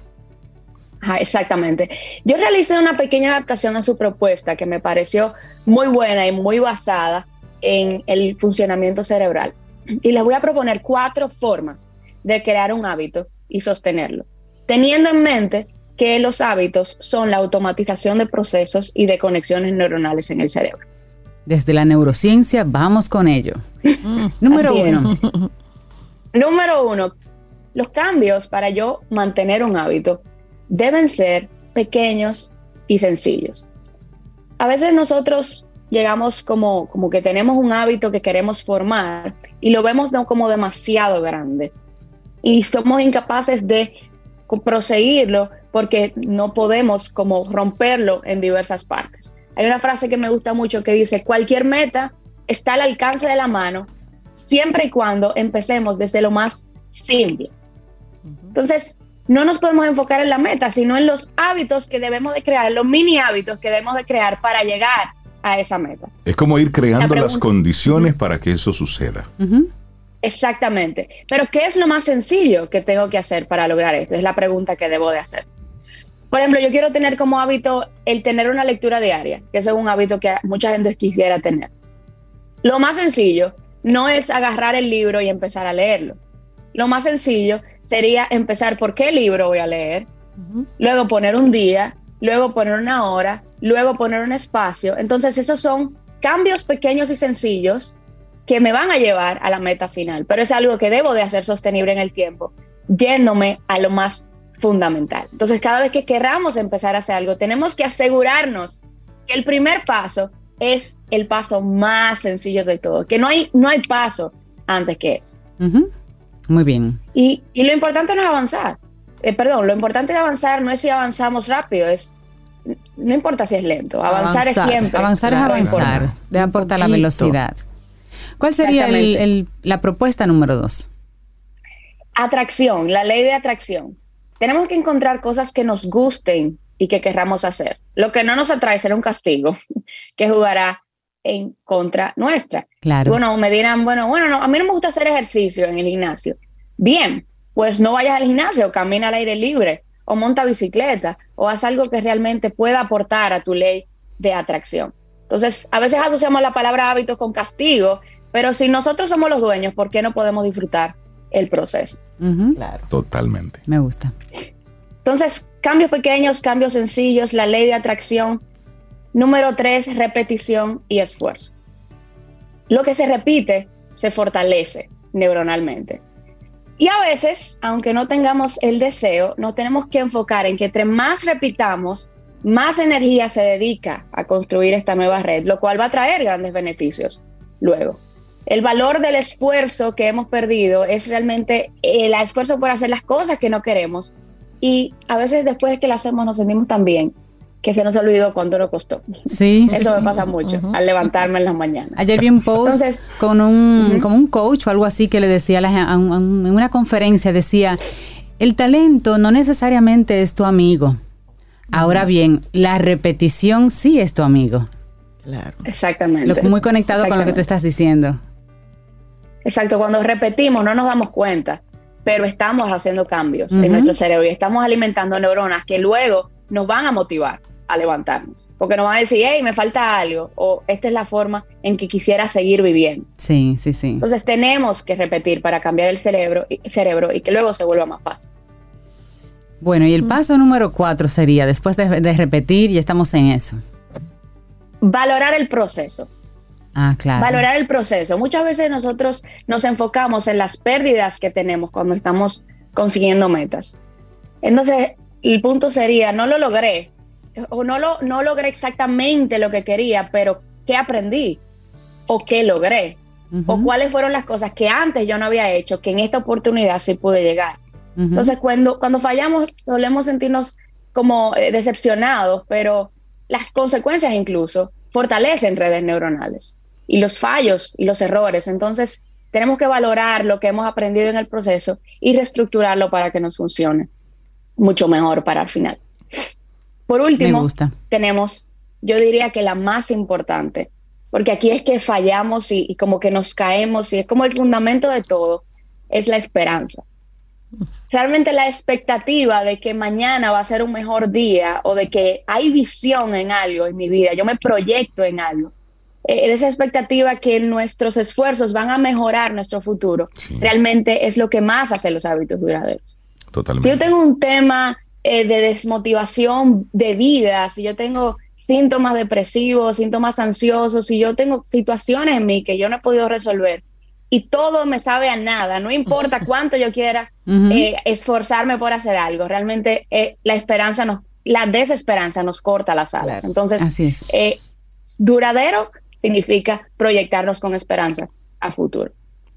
[SPEAKER 8] Ajá, exactamente. Yo realicé una pequeña adaptación a su propuesta que me pareció muy buena y muy basada en el funcionamiento cerebral. Y les voy a proponer cuatro formas de crear un hábito y sostenerlo, teniendo en mente que los hábitos son la automatización de procesos y de conexiones neuronales en el cerebro.
[SPEAKER 4] Desde la neurociencia, vamos con ello. Número
[SPEAKER 8] Así es.
[SPEAKER 4] uno. (laughs)
[SPEAKER 8] Número uno, los cambios para yo mantener un hábito deben ser pequeños y sencillos. A veces nosotros llegamos como, como que tenemos un hábito que queremos formar y lo vemos como demasiado grande y somos incapaces de proseguirlo porque no podemos como romperlo en diversas partes. Hay una frase que me gusta mucho que dice, cualquier meta está al alcance de la mano siempre y cuando empecemos desde lo más simple. Entonces, no nos podemos enfocar en la meta, sino en los hábitos que debemos de crear, los mini hábitos que debemos de crear para llegar a esa meta.
[SPEAKER 2] Es como ir creando
[SPEAKER 8] La
[SPEAKER 2] las condiciones para que eso suceda.
[SPEAKER 4] Ujú.
[SPEAKER 8] Exactamente. Pero ¿qué es lo más sencillo que tengo que hacer para lograr esto? Es la pregunta que debo de hacer. Por ejemplo, yo quiero tener como hábito el tener una lectura diaria, que eso es un hábito que mucha gente quisiera tener. Lo más sencillo no es agarrar el libro y empezar a leerlo. Lo más sencillo sería empezar por qué libro voy a leer, luego poner un día, luego poner una hora, luego poner un espacio. Entonces, esos son cambios pequeños y sencillos que me van a llevar a la meta final, pero es algo que debo de hacer sostenible en el tiempo, yéndome a lo más fundamental. Entonces, cada vez que queramos empezar a hacer algo, tenemos que asegurarnos que el primer paso es el paso más sencillo de todo, que no hay, no hay paso antes que eso.
[SPEAKER 4] Muy bien.
[SPEAKER 8] Y, y lo importante no es avanzar. Eh, perdón, lo importante de avanzar no es si avanzamos rápido, es no importa si es lento, avanzar,
[SPEAKER 3] Avanzar.
[SPEAKER 8] es siempre.
[SPEAKER 4] Avanzar es avanzar. No importa la velocidad. ¿Cuál sería el- la propuesta número dos?
[SPEAKER 8] Atracción, la ley de atracción. Tenemos que encontrar cosas que nos gusten y que querramos hacer. Lo que no nos atrae será un castigo (laughs) que jugará en contra nuestra.
[SPEAKER 4] Claro.
[SPEAKER 8] Bueno, me dirán, bueno, bueno, no, a mí no me gusta hacer ejercicio en el gimnasio. Bien, pues no vayas al gimnasio, camina al aire libre, o monta bicicleta, o haz algo que realmente pueda aportar a tu ley de atracción. Entonces, a veces asociamos la palabra hábitos con castigo, pero si nosotros somos los dueños, ¿por qué no podemos disfrutar el proceso?
[SPEAKER 3] Claro.
[SPEAKER 2] Totalmente.
[SPEAKER 4] Me gusta.
[SPEAKER 8] Entonces, cambios pequeños, cambios sencillos, la ley de atracción. Número tres, repetición y esfuerzo. Lo que se repite se fortalece neuronalmente. Y a veces, aunque no tengamos el deseo, nos tenemos que enfocar en que entre más repitamos, más energía se dedica a construir esta nueva red, lo cual va a traer grandes beneficios luego. El valor del esfuerzo que hemos perdido es realmente el esfuerzo por hacer las cosas que no queremos. Y a veces después de que las hacemos nos sentimos tan bien que se nos olvidó cuánto nos costó.
[SPEAKER 4] Sí. sí,
[SPEAKER 8] Eso me
[SPEAKER 4] sí.
[SPEAKER 8] pasa mucho al levantarme en las mañanas.
[SPEAKER 4] Ayer vi un post
[SPEAKER 8] Entonces-
[SPEAKER 4] con un, como un coach o algo así que le decía a la a un- a un- en una conferencia, decía, el talento no necesariamente es tu amigo. Ahora bien, la repetición sí es tu amigo.
[SPEAKER 3] Claro.
[SPEAKER 8] Exactamente.
[SPEAKER 4] Lo- muy conectado con lo que tú estás diciendo.
[SPEAKER 8] Exacto, cuando repetimos no nos damos cuenta, pero estamos haciendo cambios en nuestro cerebro y estamos alimentando neuronas que luego nos van a motivar a levantarnos, porque nos van a decir, hey, me falta algo, o esta es la forma en que quisiera seguir viviendo.
[SPEAKER 4] Sí, sí, sí.
[SPEAKER 8] Entonces tenemos que repetir para cambiar el cerebro, y- cerebro y que luego se vuelva más fácil.
[SPEAKER 4] Bueno, y el paso número cuatro sería, después de, de repetir, ya estamos en eso.
[SPEAKER 8] Valorar el proceso.
[SPEAKER 4] Ah, claro.
[SPEAKER 8] Valorar el proceso. Muchas veces nosotros nos enfocamos en las pérdidas que tenemos cuando estamos consiguiendo metas. Entonces, el punto sería, no lo logré, o no, lo, no logré exactamente lo que quería, pero ¿qué aprendí? ¿O qué logré? o cuáles fueron las cosas que antes yo no había hecho, que en esta oportunidad sí pude llegar. Entonces, cuando, cuando fallamos, solemos sentirnos como eh, decepcionados, pero las consecuencias incluso fortalecen redes neuronales y los fallos y los errores. Entonces, tenemos que valorar lo que hemos aprendido en el proceso y reestructurarlo para que nos funcione mucho mejor para el final. Por último, tenemos, yo diría que la más importante, porque aquí es que fallamos y, como que nos caemos y es como el fundamento de todo, es la esperanza. Realmente la expectativa de que mañana va a ser un mejor día o de que hay visión en algo en mi vida, yo me proyecto en algo. Eh, esa expectativa que nuestros esfuerzos van a mejorar nuestro futuro, realmente es lo que más hace los hábitos duraderos.
[SPEAKER 2] Totalmente.
[SPEAKER 8] Si yo tengo un tema eh, de desmotivación de vida, si yo tengo síntomas depresivos, síntomas ansiosos, si yo tengo situaciones en mí que yo no he podido resolver y todo me sabe a nada, no importa (laughs) cuánto yo quiera eh, esforzarme por hacer algo, realmente eh, la esperanza nos, la desesperanza nos corta las alas. Entonces, duradero significa proyectarnos con esperanza a futuro.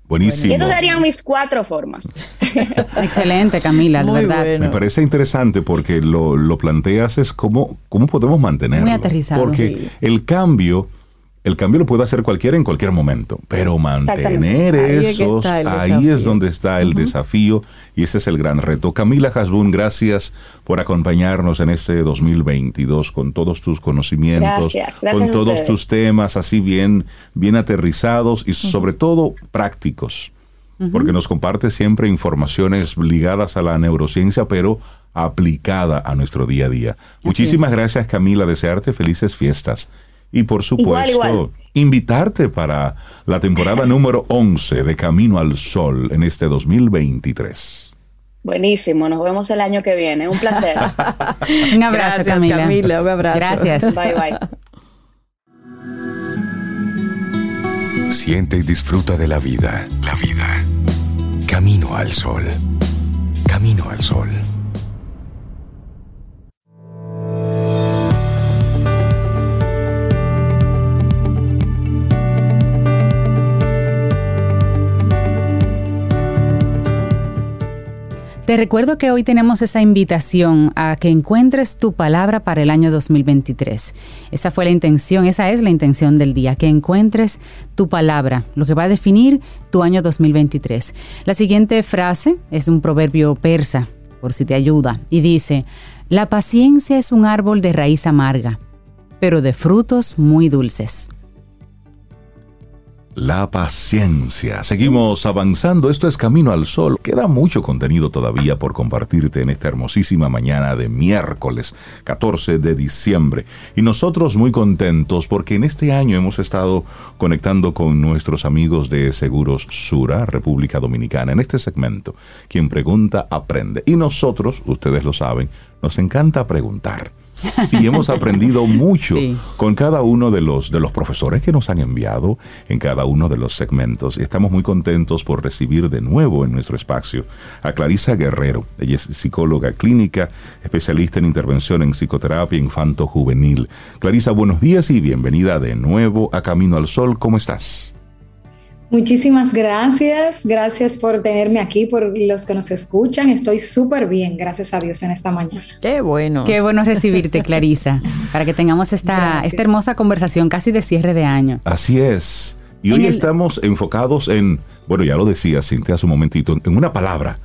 [SPEAKER 2] Buenísimo.
[SPEAKER 8] Esas serían mis cuatro formas. (laughs)
[SPEAKER 4] Excelente, Camila, de verdad.
[SPEAKER 2] Me parece interesante porque lo, lo, planteas es cómo, cómo podemos mantenerlo.
[SPEAKER 4] Muy aterrizado.
[SPEAKER 2] Porque el cambio el cambio lo puede hacer cualquiera en cualquier momento, pero mantener esos, ahí es donde está el desafío y ese es el gran reto. Camila Hasbun, gracias por acompañarnos en este 2022 con todos tus conocimientos, con todos tus temas así bien, bien aterrizados y sobre todo prácticos, porque nos comparte siempre informaciones ligadas a la neurociencia, pero aplicada a nuestro día a día. Muchísimas gracias Camila, desearte felices fiestas y por supuesto invitarte para la temporada número 11 de Camino al Sol en este 2023.
[SPEAKER 8] Buenísimo, nos vemos el año que viene. Un placer. (laughs)
[SPEAKER 4] un abrazo, Camila.
[SPEAKER 3] Un abrazo.
[SPEAKER 4] Gracias.
[SPEAKER 8] Bye, bye.
[SPEAKER 5] Siente y disfruta de la vida. La vida. Camino al sol. Camino al sol.
[SPEAKER 4] Te recuerdo que hoy tenemos esa invitación a que encuentres tu palabra para el año 2023. Esa fue la intención, esa es la intención del día, que encuentres tu palabra, lo que va a definir tu año 2023. La siguiente frase es de un proverbio persa, por si te ayuda, y dice, la paciencia es un árbol de raíz amarga, pero de frutos muy dulces
[SPEAKER 2] la paciencia. Seguimos avanzando, esto es Camino al Sol. Queda mucho contenido todavía por compartirte en esta hermosísima mañana de miércoles 14 de diciembre. Y nosotros muy contentos porque en este año hemos estado conectando con nuestros amigos de Seguros Sura, República Dominicana, en este segmento. Quien pregunta, aprende. Y nosotros, ustedes lo saben, nos encanta preguntar (laughs) y hemos aprendido mucho con cada uno de los, de los profesores que nos han enviado en cada uno de los segmentos. Y estamos muy contentos por recibir de nuevo en nuestro espacio a Clarisa Guerrero. Ella es psicóloga clínica, especialista en intervención en psicoterapia infanto-juvenil. Clarisa, buenos días y bienvenida de nuevo a Camino al Sol. ¿Cómo estás?
[SPEAKER 9] Muchísimas gracias, gracias por tenerme aquí, por los que nos escuchan. Estoy súper bien, gracias a Dios en esta mañana.
[SPEAKER 3] Qué bueno.
[SPEAKER 4] Qué bueno recibirte, Clarisa, (laughs) para que tengamos esta, esta hermosa conversación casi de cierre de año.
[SPEAKER 2] Así es. Y hoy estamos enfocados en, bueno, ya lo decía Cintia hace un momentito, en una palabra.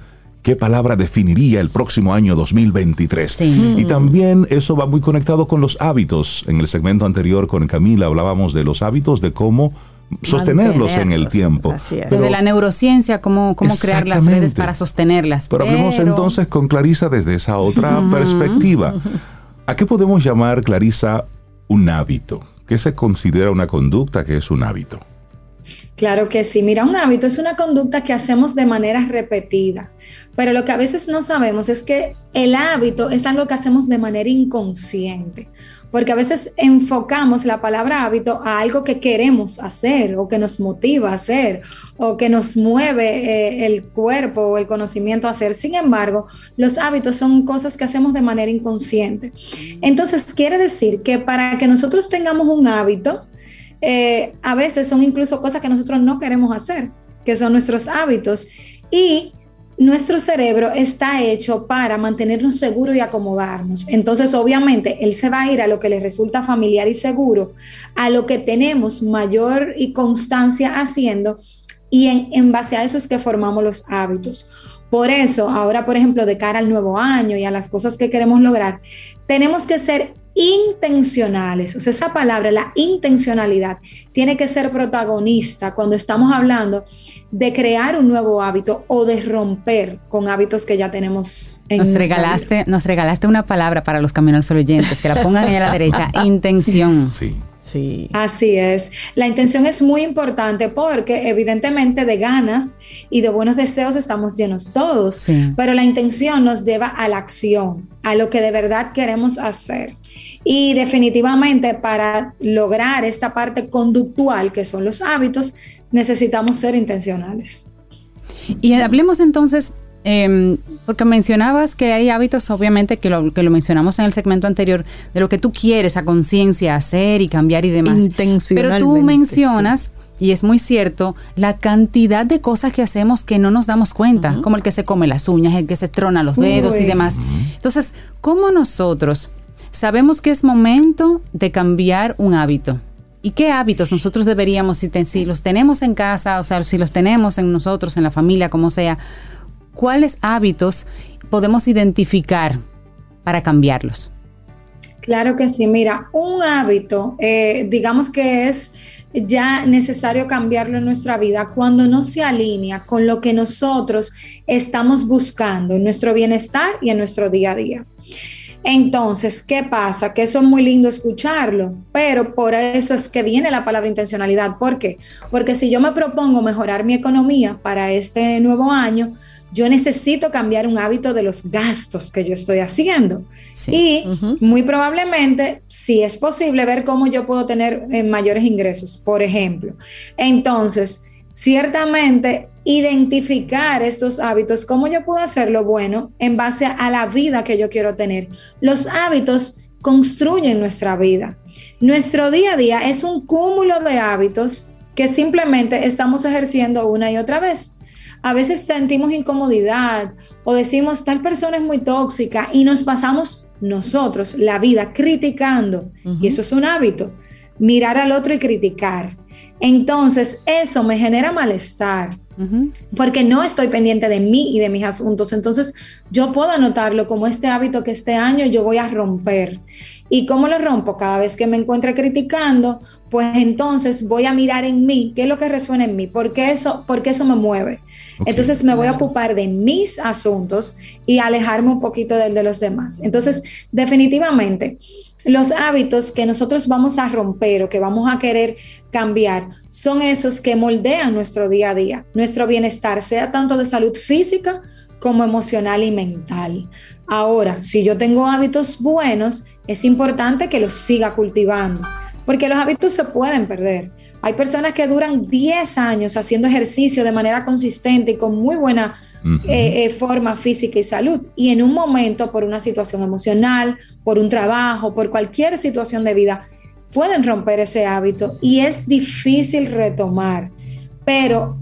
[SPEAKER 2] ¿Qué palabra definiría el próximo año 2023? Y también eso va muy conectado con los hábitos. En el segmento anterior con Camila hablábamos de los hábitos, de cómo sostenerlos en el tiempo.
[SPEAKER 4] desde la neurociencia, cómo, cómo crear las redes para sostenerlas.
[SPEAKER 2] Pero, hablemos entonces con Clarisa desde esa otra perspectiva. ¿A qué podemos llamar, Clarisa, un hábito? ¿Qué se considera una conducta que es un hábito?
[SPEAKER 9] Claro que sí. Mira, un hábito es una conducta que hacemos de manera repetida, pero lo que a veces no sabemos es que el hábito es algo que hacemos de manera inconsciente porque a veces enfocamos la palabra hábito a algo que queremos hacer o que nos motiva a hacer o que nos mueve eh, el cuerpo o el conocimiento a hacer. Sin embargo, los hábitos son cosas que hacemos de manera inconsciente. Entonces, quiere decir que para que nosotros tengamos un hábito, eh, a veces son incluso cosas que nosotros no queremos hacer, que son nuestros hábitos. Y nuestro cerebro está hecho para mantenernos seguros y acomodarnos. Entonces, obviamente, él se va a ir a lo que le resulta familiar y seguro, a lo que tenemos mayor y constancia haciendo, y en, en base a eso es que formamos los hábitos. Por eso, ahora, por ejemplo, de cara al nuevo año y a las cosas que queremos lograr, tenemos que ser intencionales. O sea, esa palabra, la intencionalidad, tiene que ser protagonista cuando estamos hablando de crear un nuevo hábito o de romper con hábitos que ya tenemos
[SPEAKER 4] en nos regalaste Nos regalaste una palabra para los caminos oyentes, que la pongan ahí a la derecha, (laughs) intención.
[SPEAKER 2] Sí.
[SPEAKER 9] Así es. La intención es muy importante porque evidentemente de ganas y de buenos deseos estamos llenos todos, pero la intención nos lleva a la acción, a lo que de verdad queremos hacer. Y definitivamente para lograr esta parte conductual que son los hábitos, necesitamos ser intencionales.
[SPEAKER 4] Y hablemos entonces eh, porque mencionabas que hay hábitos, obviamente, que lo, que lo mencionamos en el segmento anterior, de lo que tú quieres a conciencia hacer y cambiar y demás. Pero tú mencionas, y es muy cierto, la cantidad de cosas que hacemos que no nos damos cuenta, como el que se come las uñas, el que se trona los dedos y demás. Entonces, ¿cómo nosotros sabemos que es momento de cambiar un hábito? ¿Y qué hábitos nosotros deberíamos, si, si los tenemos en casa, o sea, si los tenemos en nosotros, en la familia, como sea, cuáles hábitos podemos identificar para cambiarlos?
[SPEAKER 9] Claro que sí, mira, un hábito, eh, digamos que es ya necesario cambiarlo en nuestra vida cuando no se alinea con lo que nosotros estamos buscando en nuestro bienestar y en nuestro día a día. Entonces, ¿qué pasa? Que eso es muy lindo escucharlo, pero por eso es que viene la palabra intencionalidad. ¿Por qué? Porque si yo me propongo mejorar mi economía para este nuevo año, yo necesito cambiar un hábito de los gastos que yo estoy haciendo. Y muy probablemente, si es posible, ver cómo yo puedo tener eh, mayores ingresos, por ejemplo. Entonces, ciertamente, identificar estos hábitos, cómo yo puedo hacerlo bueno en base a la vida que yo quiero tener. Los hábitos construyen nuestra vida. Nuestro día a día es un cúmulo de hábitos que simplemente estamos ejerciendo una y otra vez a veces sentimos incomodidad o decimos tal persona es muy tóxica y nos pasamos nosotros la vida criticando. Y eso es un hábito, mirar al otro y criticar. Entonces, eso me genera malestar. Porque no estoy pendiente de mí y de mis asuntos. Entonces, yo puedo anotarlo como este hábito que este año yo voy a romper. ¿Y cómo lo rompo? Cada vez que me encuentre criticando, pues entonces voy a mirar en mí, qué es lo que resuena en mí, por qué eso, porque eso me mueve. Entonces me voy a ocupar de mis asuntos y alejarme un poquito del de los demás. Entonces, definitivamente, los hábitos que nosotros vamos a romper o que vamos a querer cambiar son esos que moldean nuestro día a día, nuestro bienestar, sea tanto de salud física como emocional y mental. Ahora, si yo tengo hábitos buenos, es importante que los siga cultivando, porque los hábitos se pueden perder. Hay personas que duran 10 años haciendo ejercicio de manera consistente y con muy buena eh, eh, forma física y salud. Y en un momento, por una situación emocional, por un trabajo, por cualquier situación de vida, pueden romper ese hábito y es difícil retomar. Pero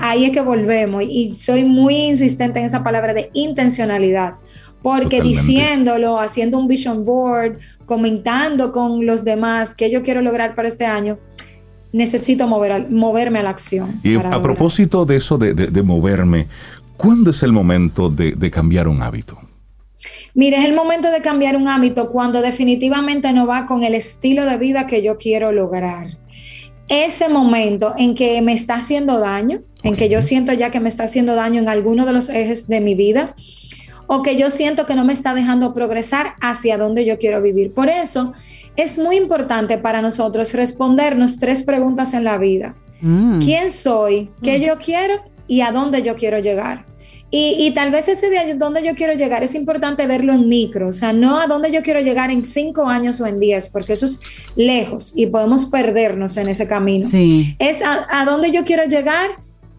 [SPEAKER 9] ahí es que volvemos y soy muy insistente en esa palabra de intencionalidad porque diciéndolo, haciendo un vision board, comentando con los demás qué yo quiero lograr para este año, necesito mover, moverme a la acción.
[SPEAKER 2] Y a propósito de eso de, moverme, ¿cuándo es el momento de, cambiar un hábito?
[SPEAKER 9] Mire, es el momento de cambiar un hábito cuando definitivamente no va con el estilo de vida que yo quiero lograr. Ese momento en que me está haciendo daño, en que yo siento ya que me está haciendo daño en alguno de los ejes de mi vida, o que yo siento que no me está dejando progresar hacia donde yo quiero vivir. Por eso es muy importante para nosotros respondernos tres preguntas en la vida. Mm. ¿Quién soy? ¿Qué mm. yo quiero? ¿Y a dónde yo quiero llegar? Y, tal vez ese de dónde yo quiero llegar es importante verlo en micro, o sea, no a dónde yo quiero llegar en cinco años o en diez, porque eso es lejos y podemos perdernos en ese camino. Es a, a dónde yo quiero llegar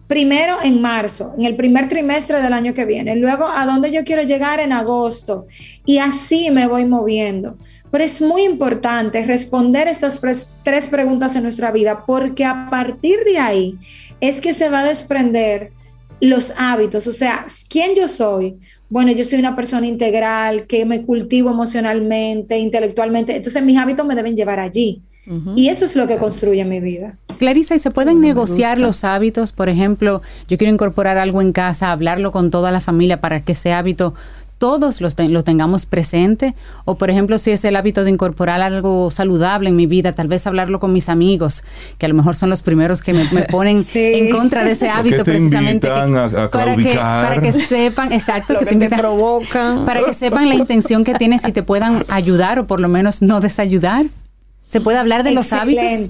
[SPEAKER 9] primero en marzo, en el primer trimestre del año que viene, luego a dónde yo quiero llegar en agosto y así me voy moviendo. Pero es muy importante responder estas tres preguntas en nuestra vida porque a partir de ahí es que se va a desprender los hábitos, o sea, ¿quién yo soy? Bueno, yo soy una persona integral, que me cultivo emocionalmente, intelectualmente, entonces mis hábitos me deben llevar allí. Y eso es lo que construye mi vida.
[SPEAKER 4] Clarisa, ¿y se pueden negociar los hábitos? Por ejemplo, yo quiero incorporar algo en casa, hablarlo con toda la familia para que ese hábito todos los lo tengamos presente. O por ejemplo si es el hábito de incorporar algo saludable en mi vida tal vez hablarlo con mis amigos que a lo mejor son los primeros que me, (laughs) ponen en contra de ese hábito precisamente
[SPEAKER 2] para,
[SPEAKER 4] que, para que sepan exacto
[SPEAKER 3] que, te, provocan
[SPEAKER 4] para que sepan la intención que tienes y te puedan ayudar o por lo menos no desayudar ¿Se puede hablar de los hábitos?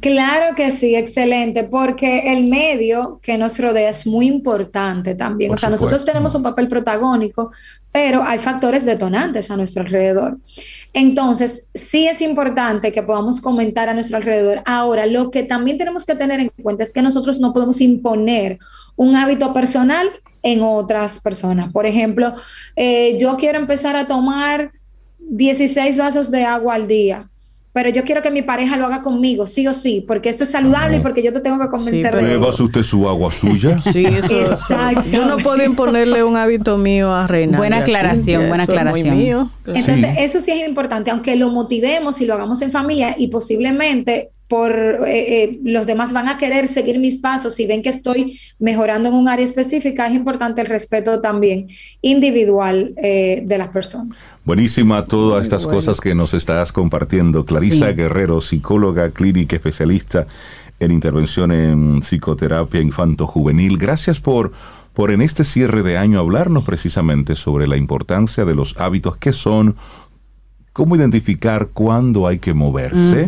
[SPEAKER 9] Claro que sí, excelente, porque el medio que nos rodea es muy importante también. o sea, nosotros tenemos un papel protagónico, pero hay factores detonantes a nuestro alrededor. Entonces, sí es importante que podamos comentar a nuestro alrededor. Ahora, lo que también tenemos que tener en cuenta es que nosotros no podemos imponer un hábito personal en otras personas. Por ejemplo, eh, yo quiero empezar a tomar 16 vasos de agua al día pero yo quiero que mi pareja lo haga conmigo, sí o sí, porque esto es saludable y porque yo te tengo que convencer
[SPEAKER 2] sí,
[SPEAKER 9] de
[SPEAKER 2] ¿Me usted su agua suya? (laughs)
[SPEAKER 3] sí, eso. Exacto. Yo no puedo imponerle un hábito mío a Reina.
[SPEAKER 4] Buena aclaración, buena aclaración.
[SPEAKER 9] Entonces, eso sí es importante, aunque lo motivemos y lo hagamos en familia y posiblemente por eh, eh, los demás van a querer seguir mis pasos y ven que estoy mejorando en un área específica, es importante el respeto también individual eh, de las personas.
[SPEAKER 2] Buenísima todas estas cosas que nos estás compartiendo. Clarisa Guerrero, psicóloga clínica especialista en intervención en psicoterapia infanto-juvenil. Gracias por, por en este cierre de año hablarnos precisamente sobre la importancia de los hábitos que son cómo identificar cuándo hay que moverse.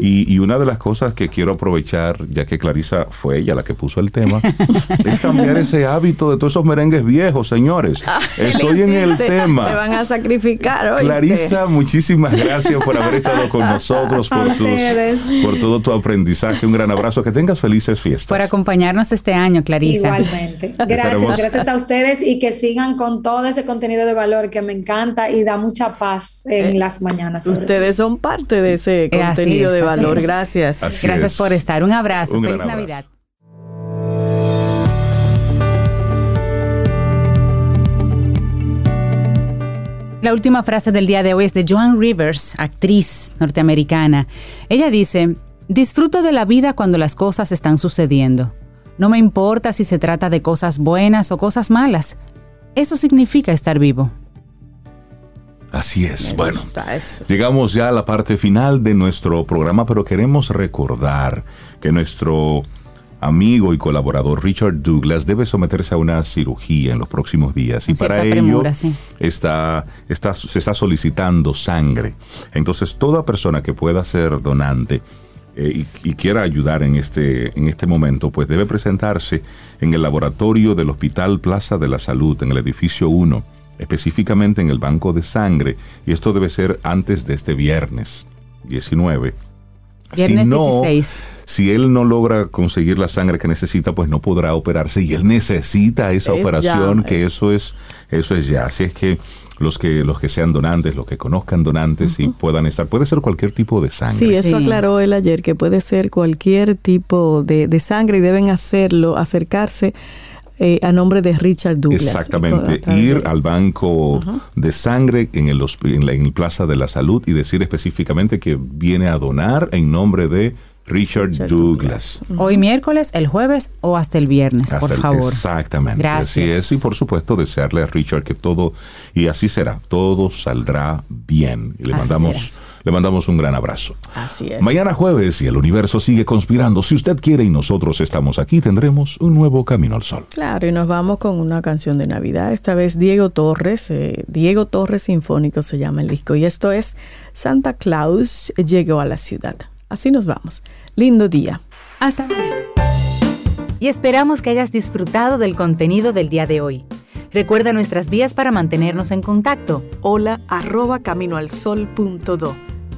[SPEAKER 2] Y, una de las cosas que quiero aprovechar, ya que Clarisa fue ella la que puso el tema, (laughs) es cambiar ese hábito de todos esos merengues viejos, señores. Ah, Estoy en el tema.
[SPEAKER 3] Te van a sacrificar.
[SPEAKER 2] Clarisa, muchísimas gracias por haber estado con nosotros, por, por todo tu aprendizaje. Un gran abrazo. Que tengas felices fiestas.
[SPEAKER 4] Por acompañarnos este año, Clarisa.
[SPEAKER 9] Igualmente. (laughs) Gracias, gracias a ustedes y que sigan con todo ese contenido de valor que me encanta y da mucha paz. Eh, en las mañanas.
[SPEAKER 3] Ustedes son parte de ese contenido de valor. Gracias.
[SPEAKER 4] Gracias por estar. Un abrazo. Feliz Navidad. La última frase del día de hoy es de Joan Rivers, actriz norteamericana. Ella dice, disfruto de la vida cuando las cosas están sucediendo. No me importa si se trata de cosas buenas o cosas malas. Eso significa estar vivo.
[SPEAKER 2] Así es. bueno, llegamos ya a la parte final de nuestro programa, pero queremos recordar que nuestro amigo y colaborador Richard Douglas debe someterse a una cirugía en los próximos días y para ello está, está, se está solicitando sangre. Entonces toda persona que pueda ser donante eh, y, y, quiera ayudar en este, en este momento, pues debe presentarse en el laboratorio del Hospital Plaza de la Salud, en el edificio 1 específicamente en el banco de sangre, y esto debe ser antes de este viernes 19.
[SPEAKER 4] Viernes si no, 16.
[SPEAKER 2] Si él no logra conseguir la sangre que necesita, pues no podrá operarse y él necesita esa operación, que eso es eso es ya. Así es que los que los que sean donantes, los que conozcan donantes y puedan estar, puede ser cualquier tipo de sangre.
[SPEAKER 3] Sí, eso aclaró él ayer que puede ser cualquier tipo de, de sangre y deben hacerlo, acercarse eh, a nombre de Richard Douglas.
[SPEAKER 2] Exactamente, ir al banco de sangre en el, en, la, Plaza de la Salud y decir específicamente que viene a donar en nombre de Richard, Douglas.
[SPEAKER 4] Hoy miércoles, el jueves o hasta el viernes, por favor.
[SPEAKER 2] Exactamente. Gracias. Así es. Y por supuesto, desearle a Richard que todo, y así será, todo saldrá bien. Y le mandamos le mandamos un gran abrazo.
[SPEAKER 3] Así es.
[SPEAKER 2] Mañana jueves, y el universo sigue conspirando, si usted quiere y nosotros estamos aquí, tendremos un nuevo Camino al Sol.
[SPEAKER 3] Claro, y nos vamos con una canción de Navidad. Esta vez Diego Torres, eh, Diego Torres Sinfónico se llama el disco. Y esto es Santa Claus llegó a la ciudad. Así nos vamos. Lindo día.
[SPEAKER 4] Hasta mañana. Y esperamos que hayas disfrutado del contenido del día de hoy. Recuerda nuestras vías para mantenernos en contacto.
[SPEAKER 1] Hola arroba caminoalsol.do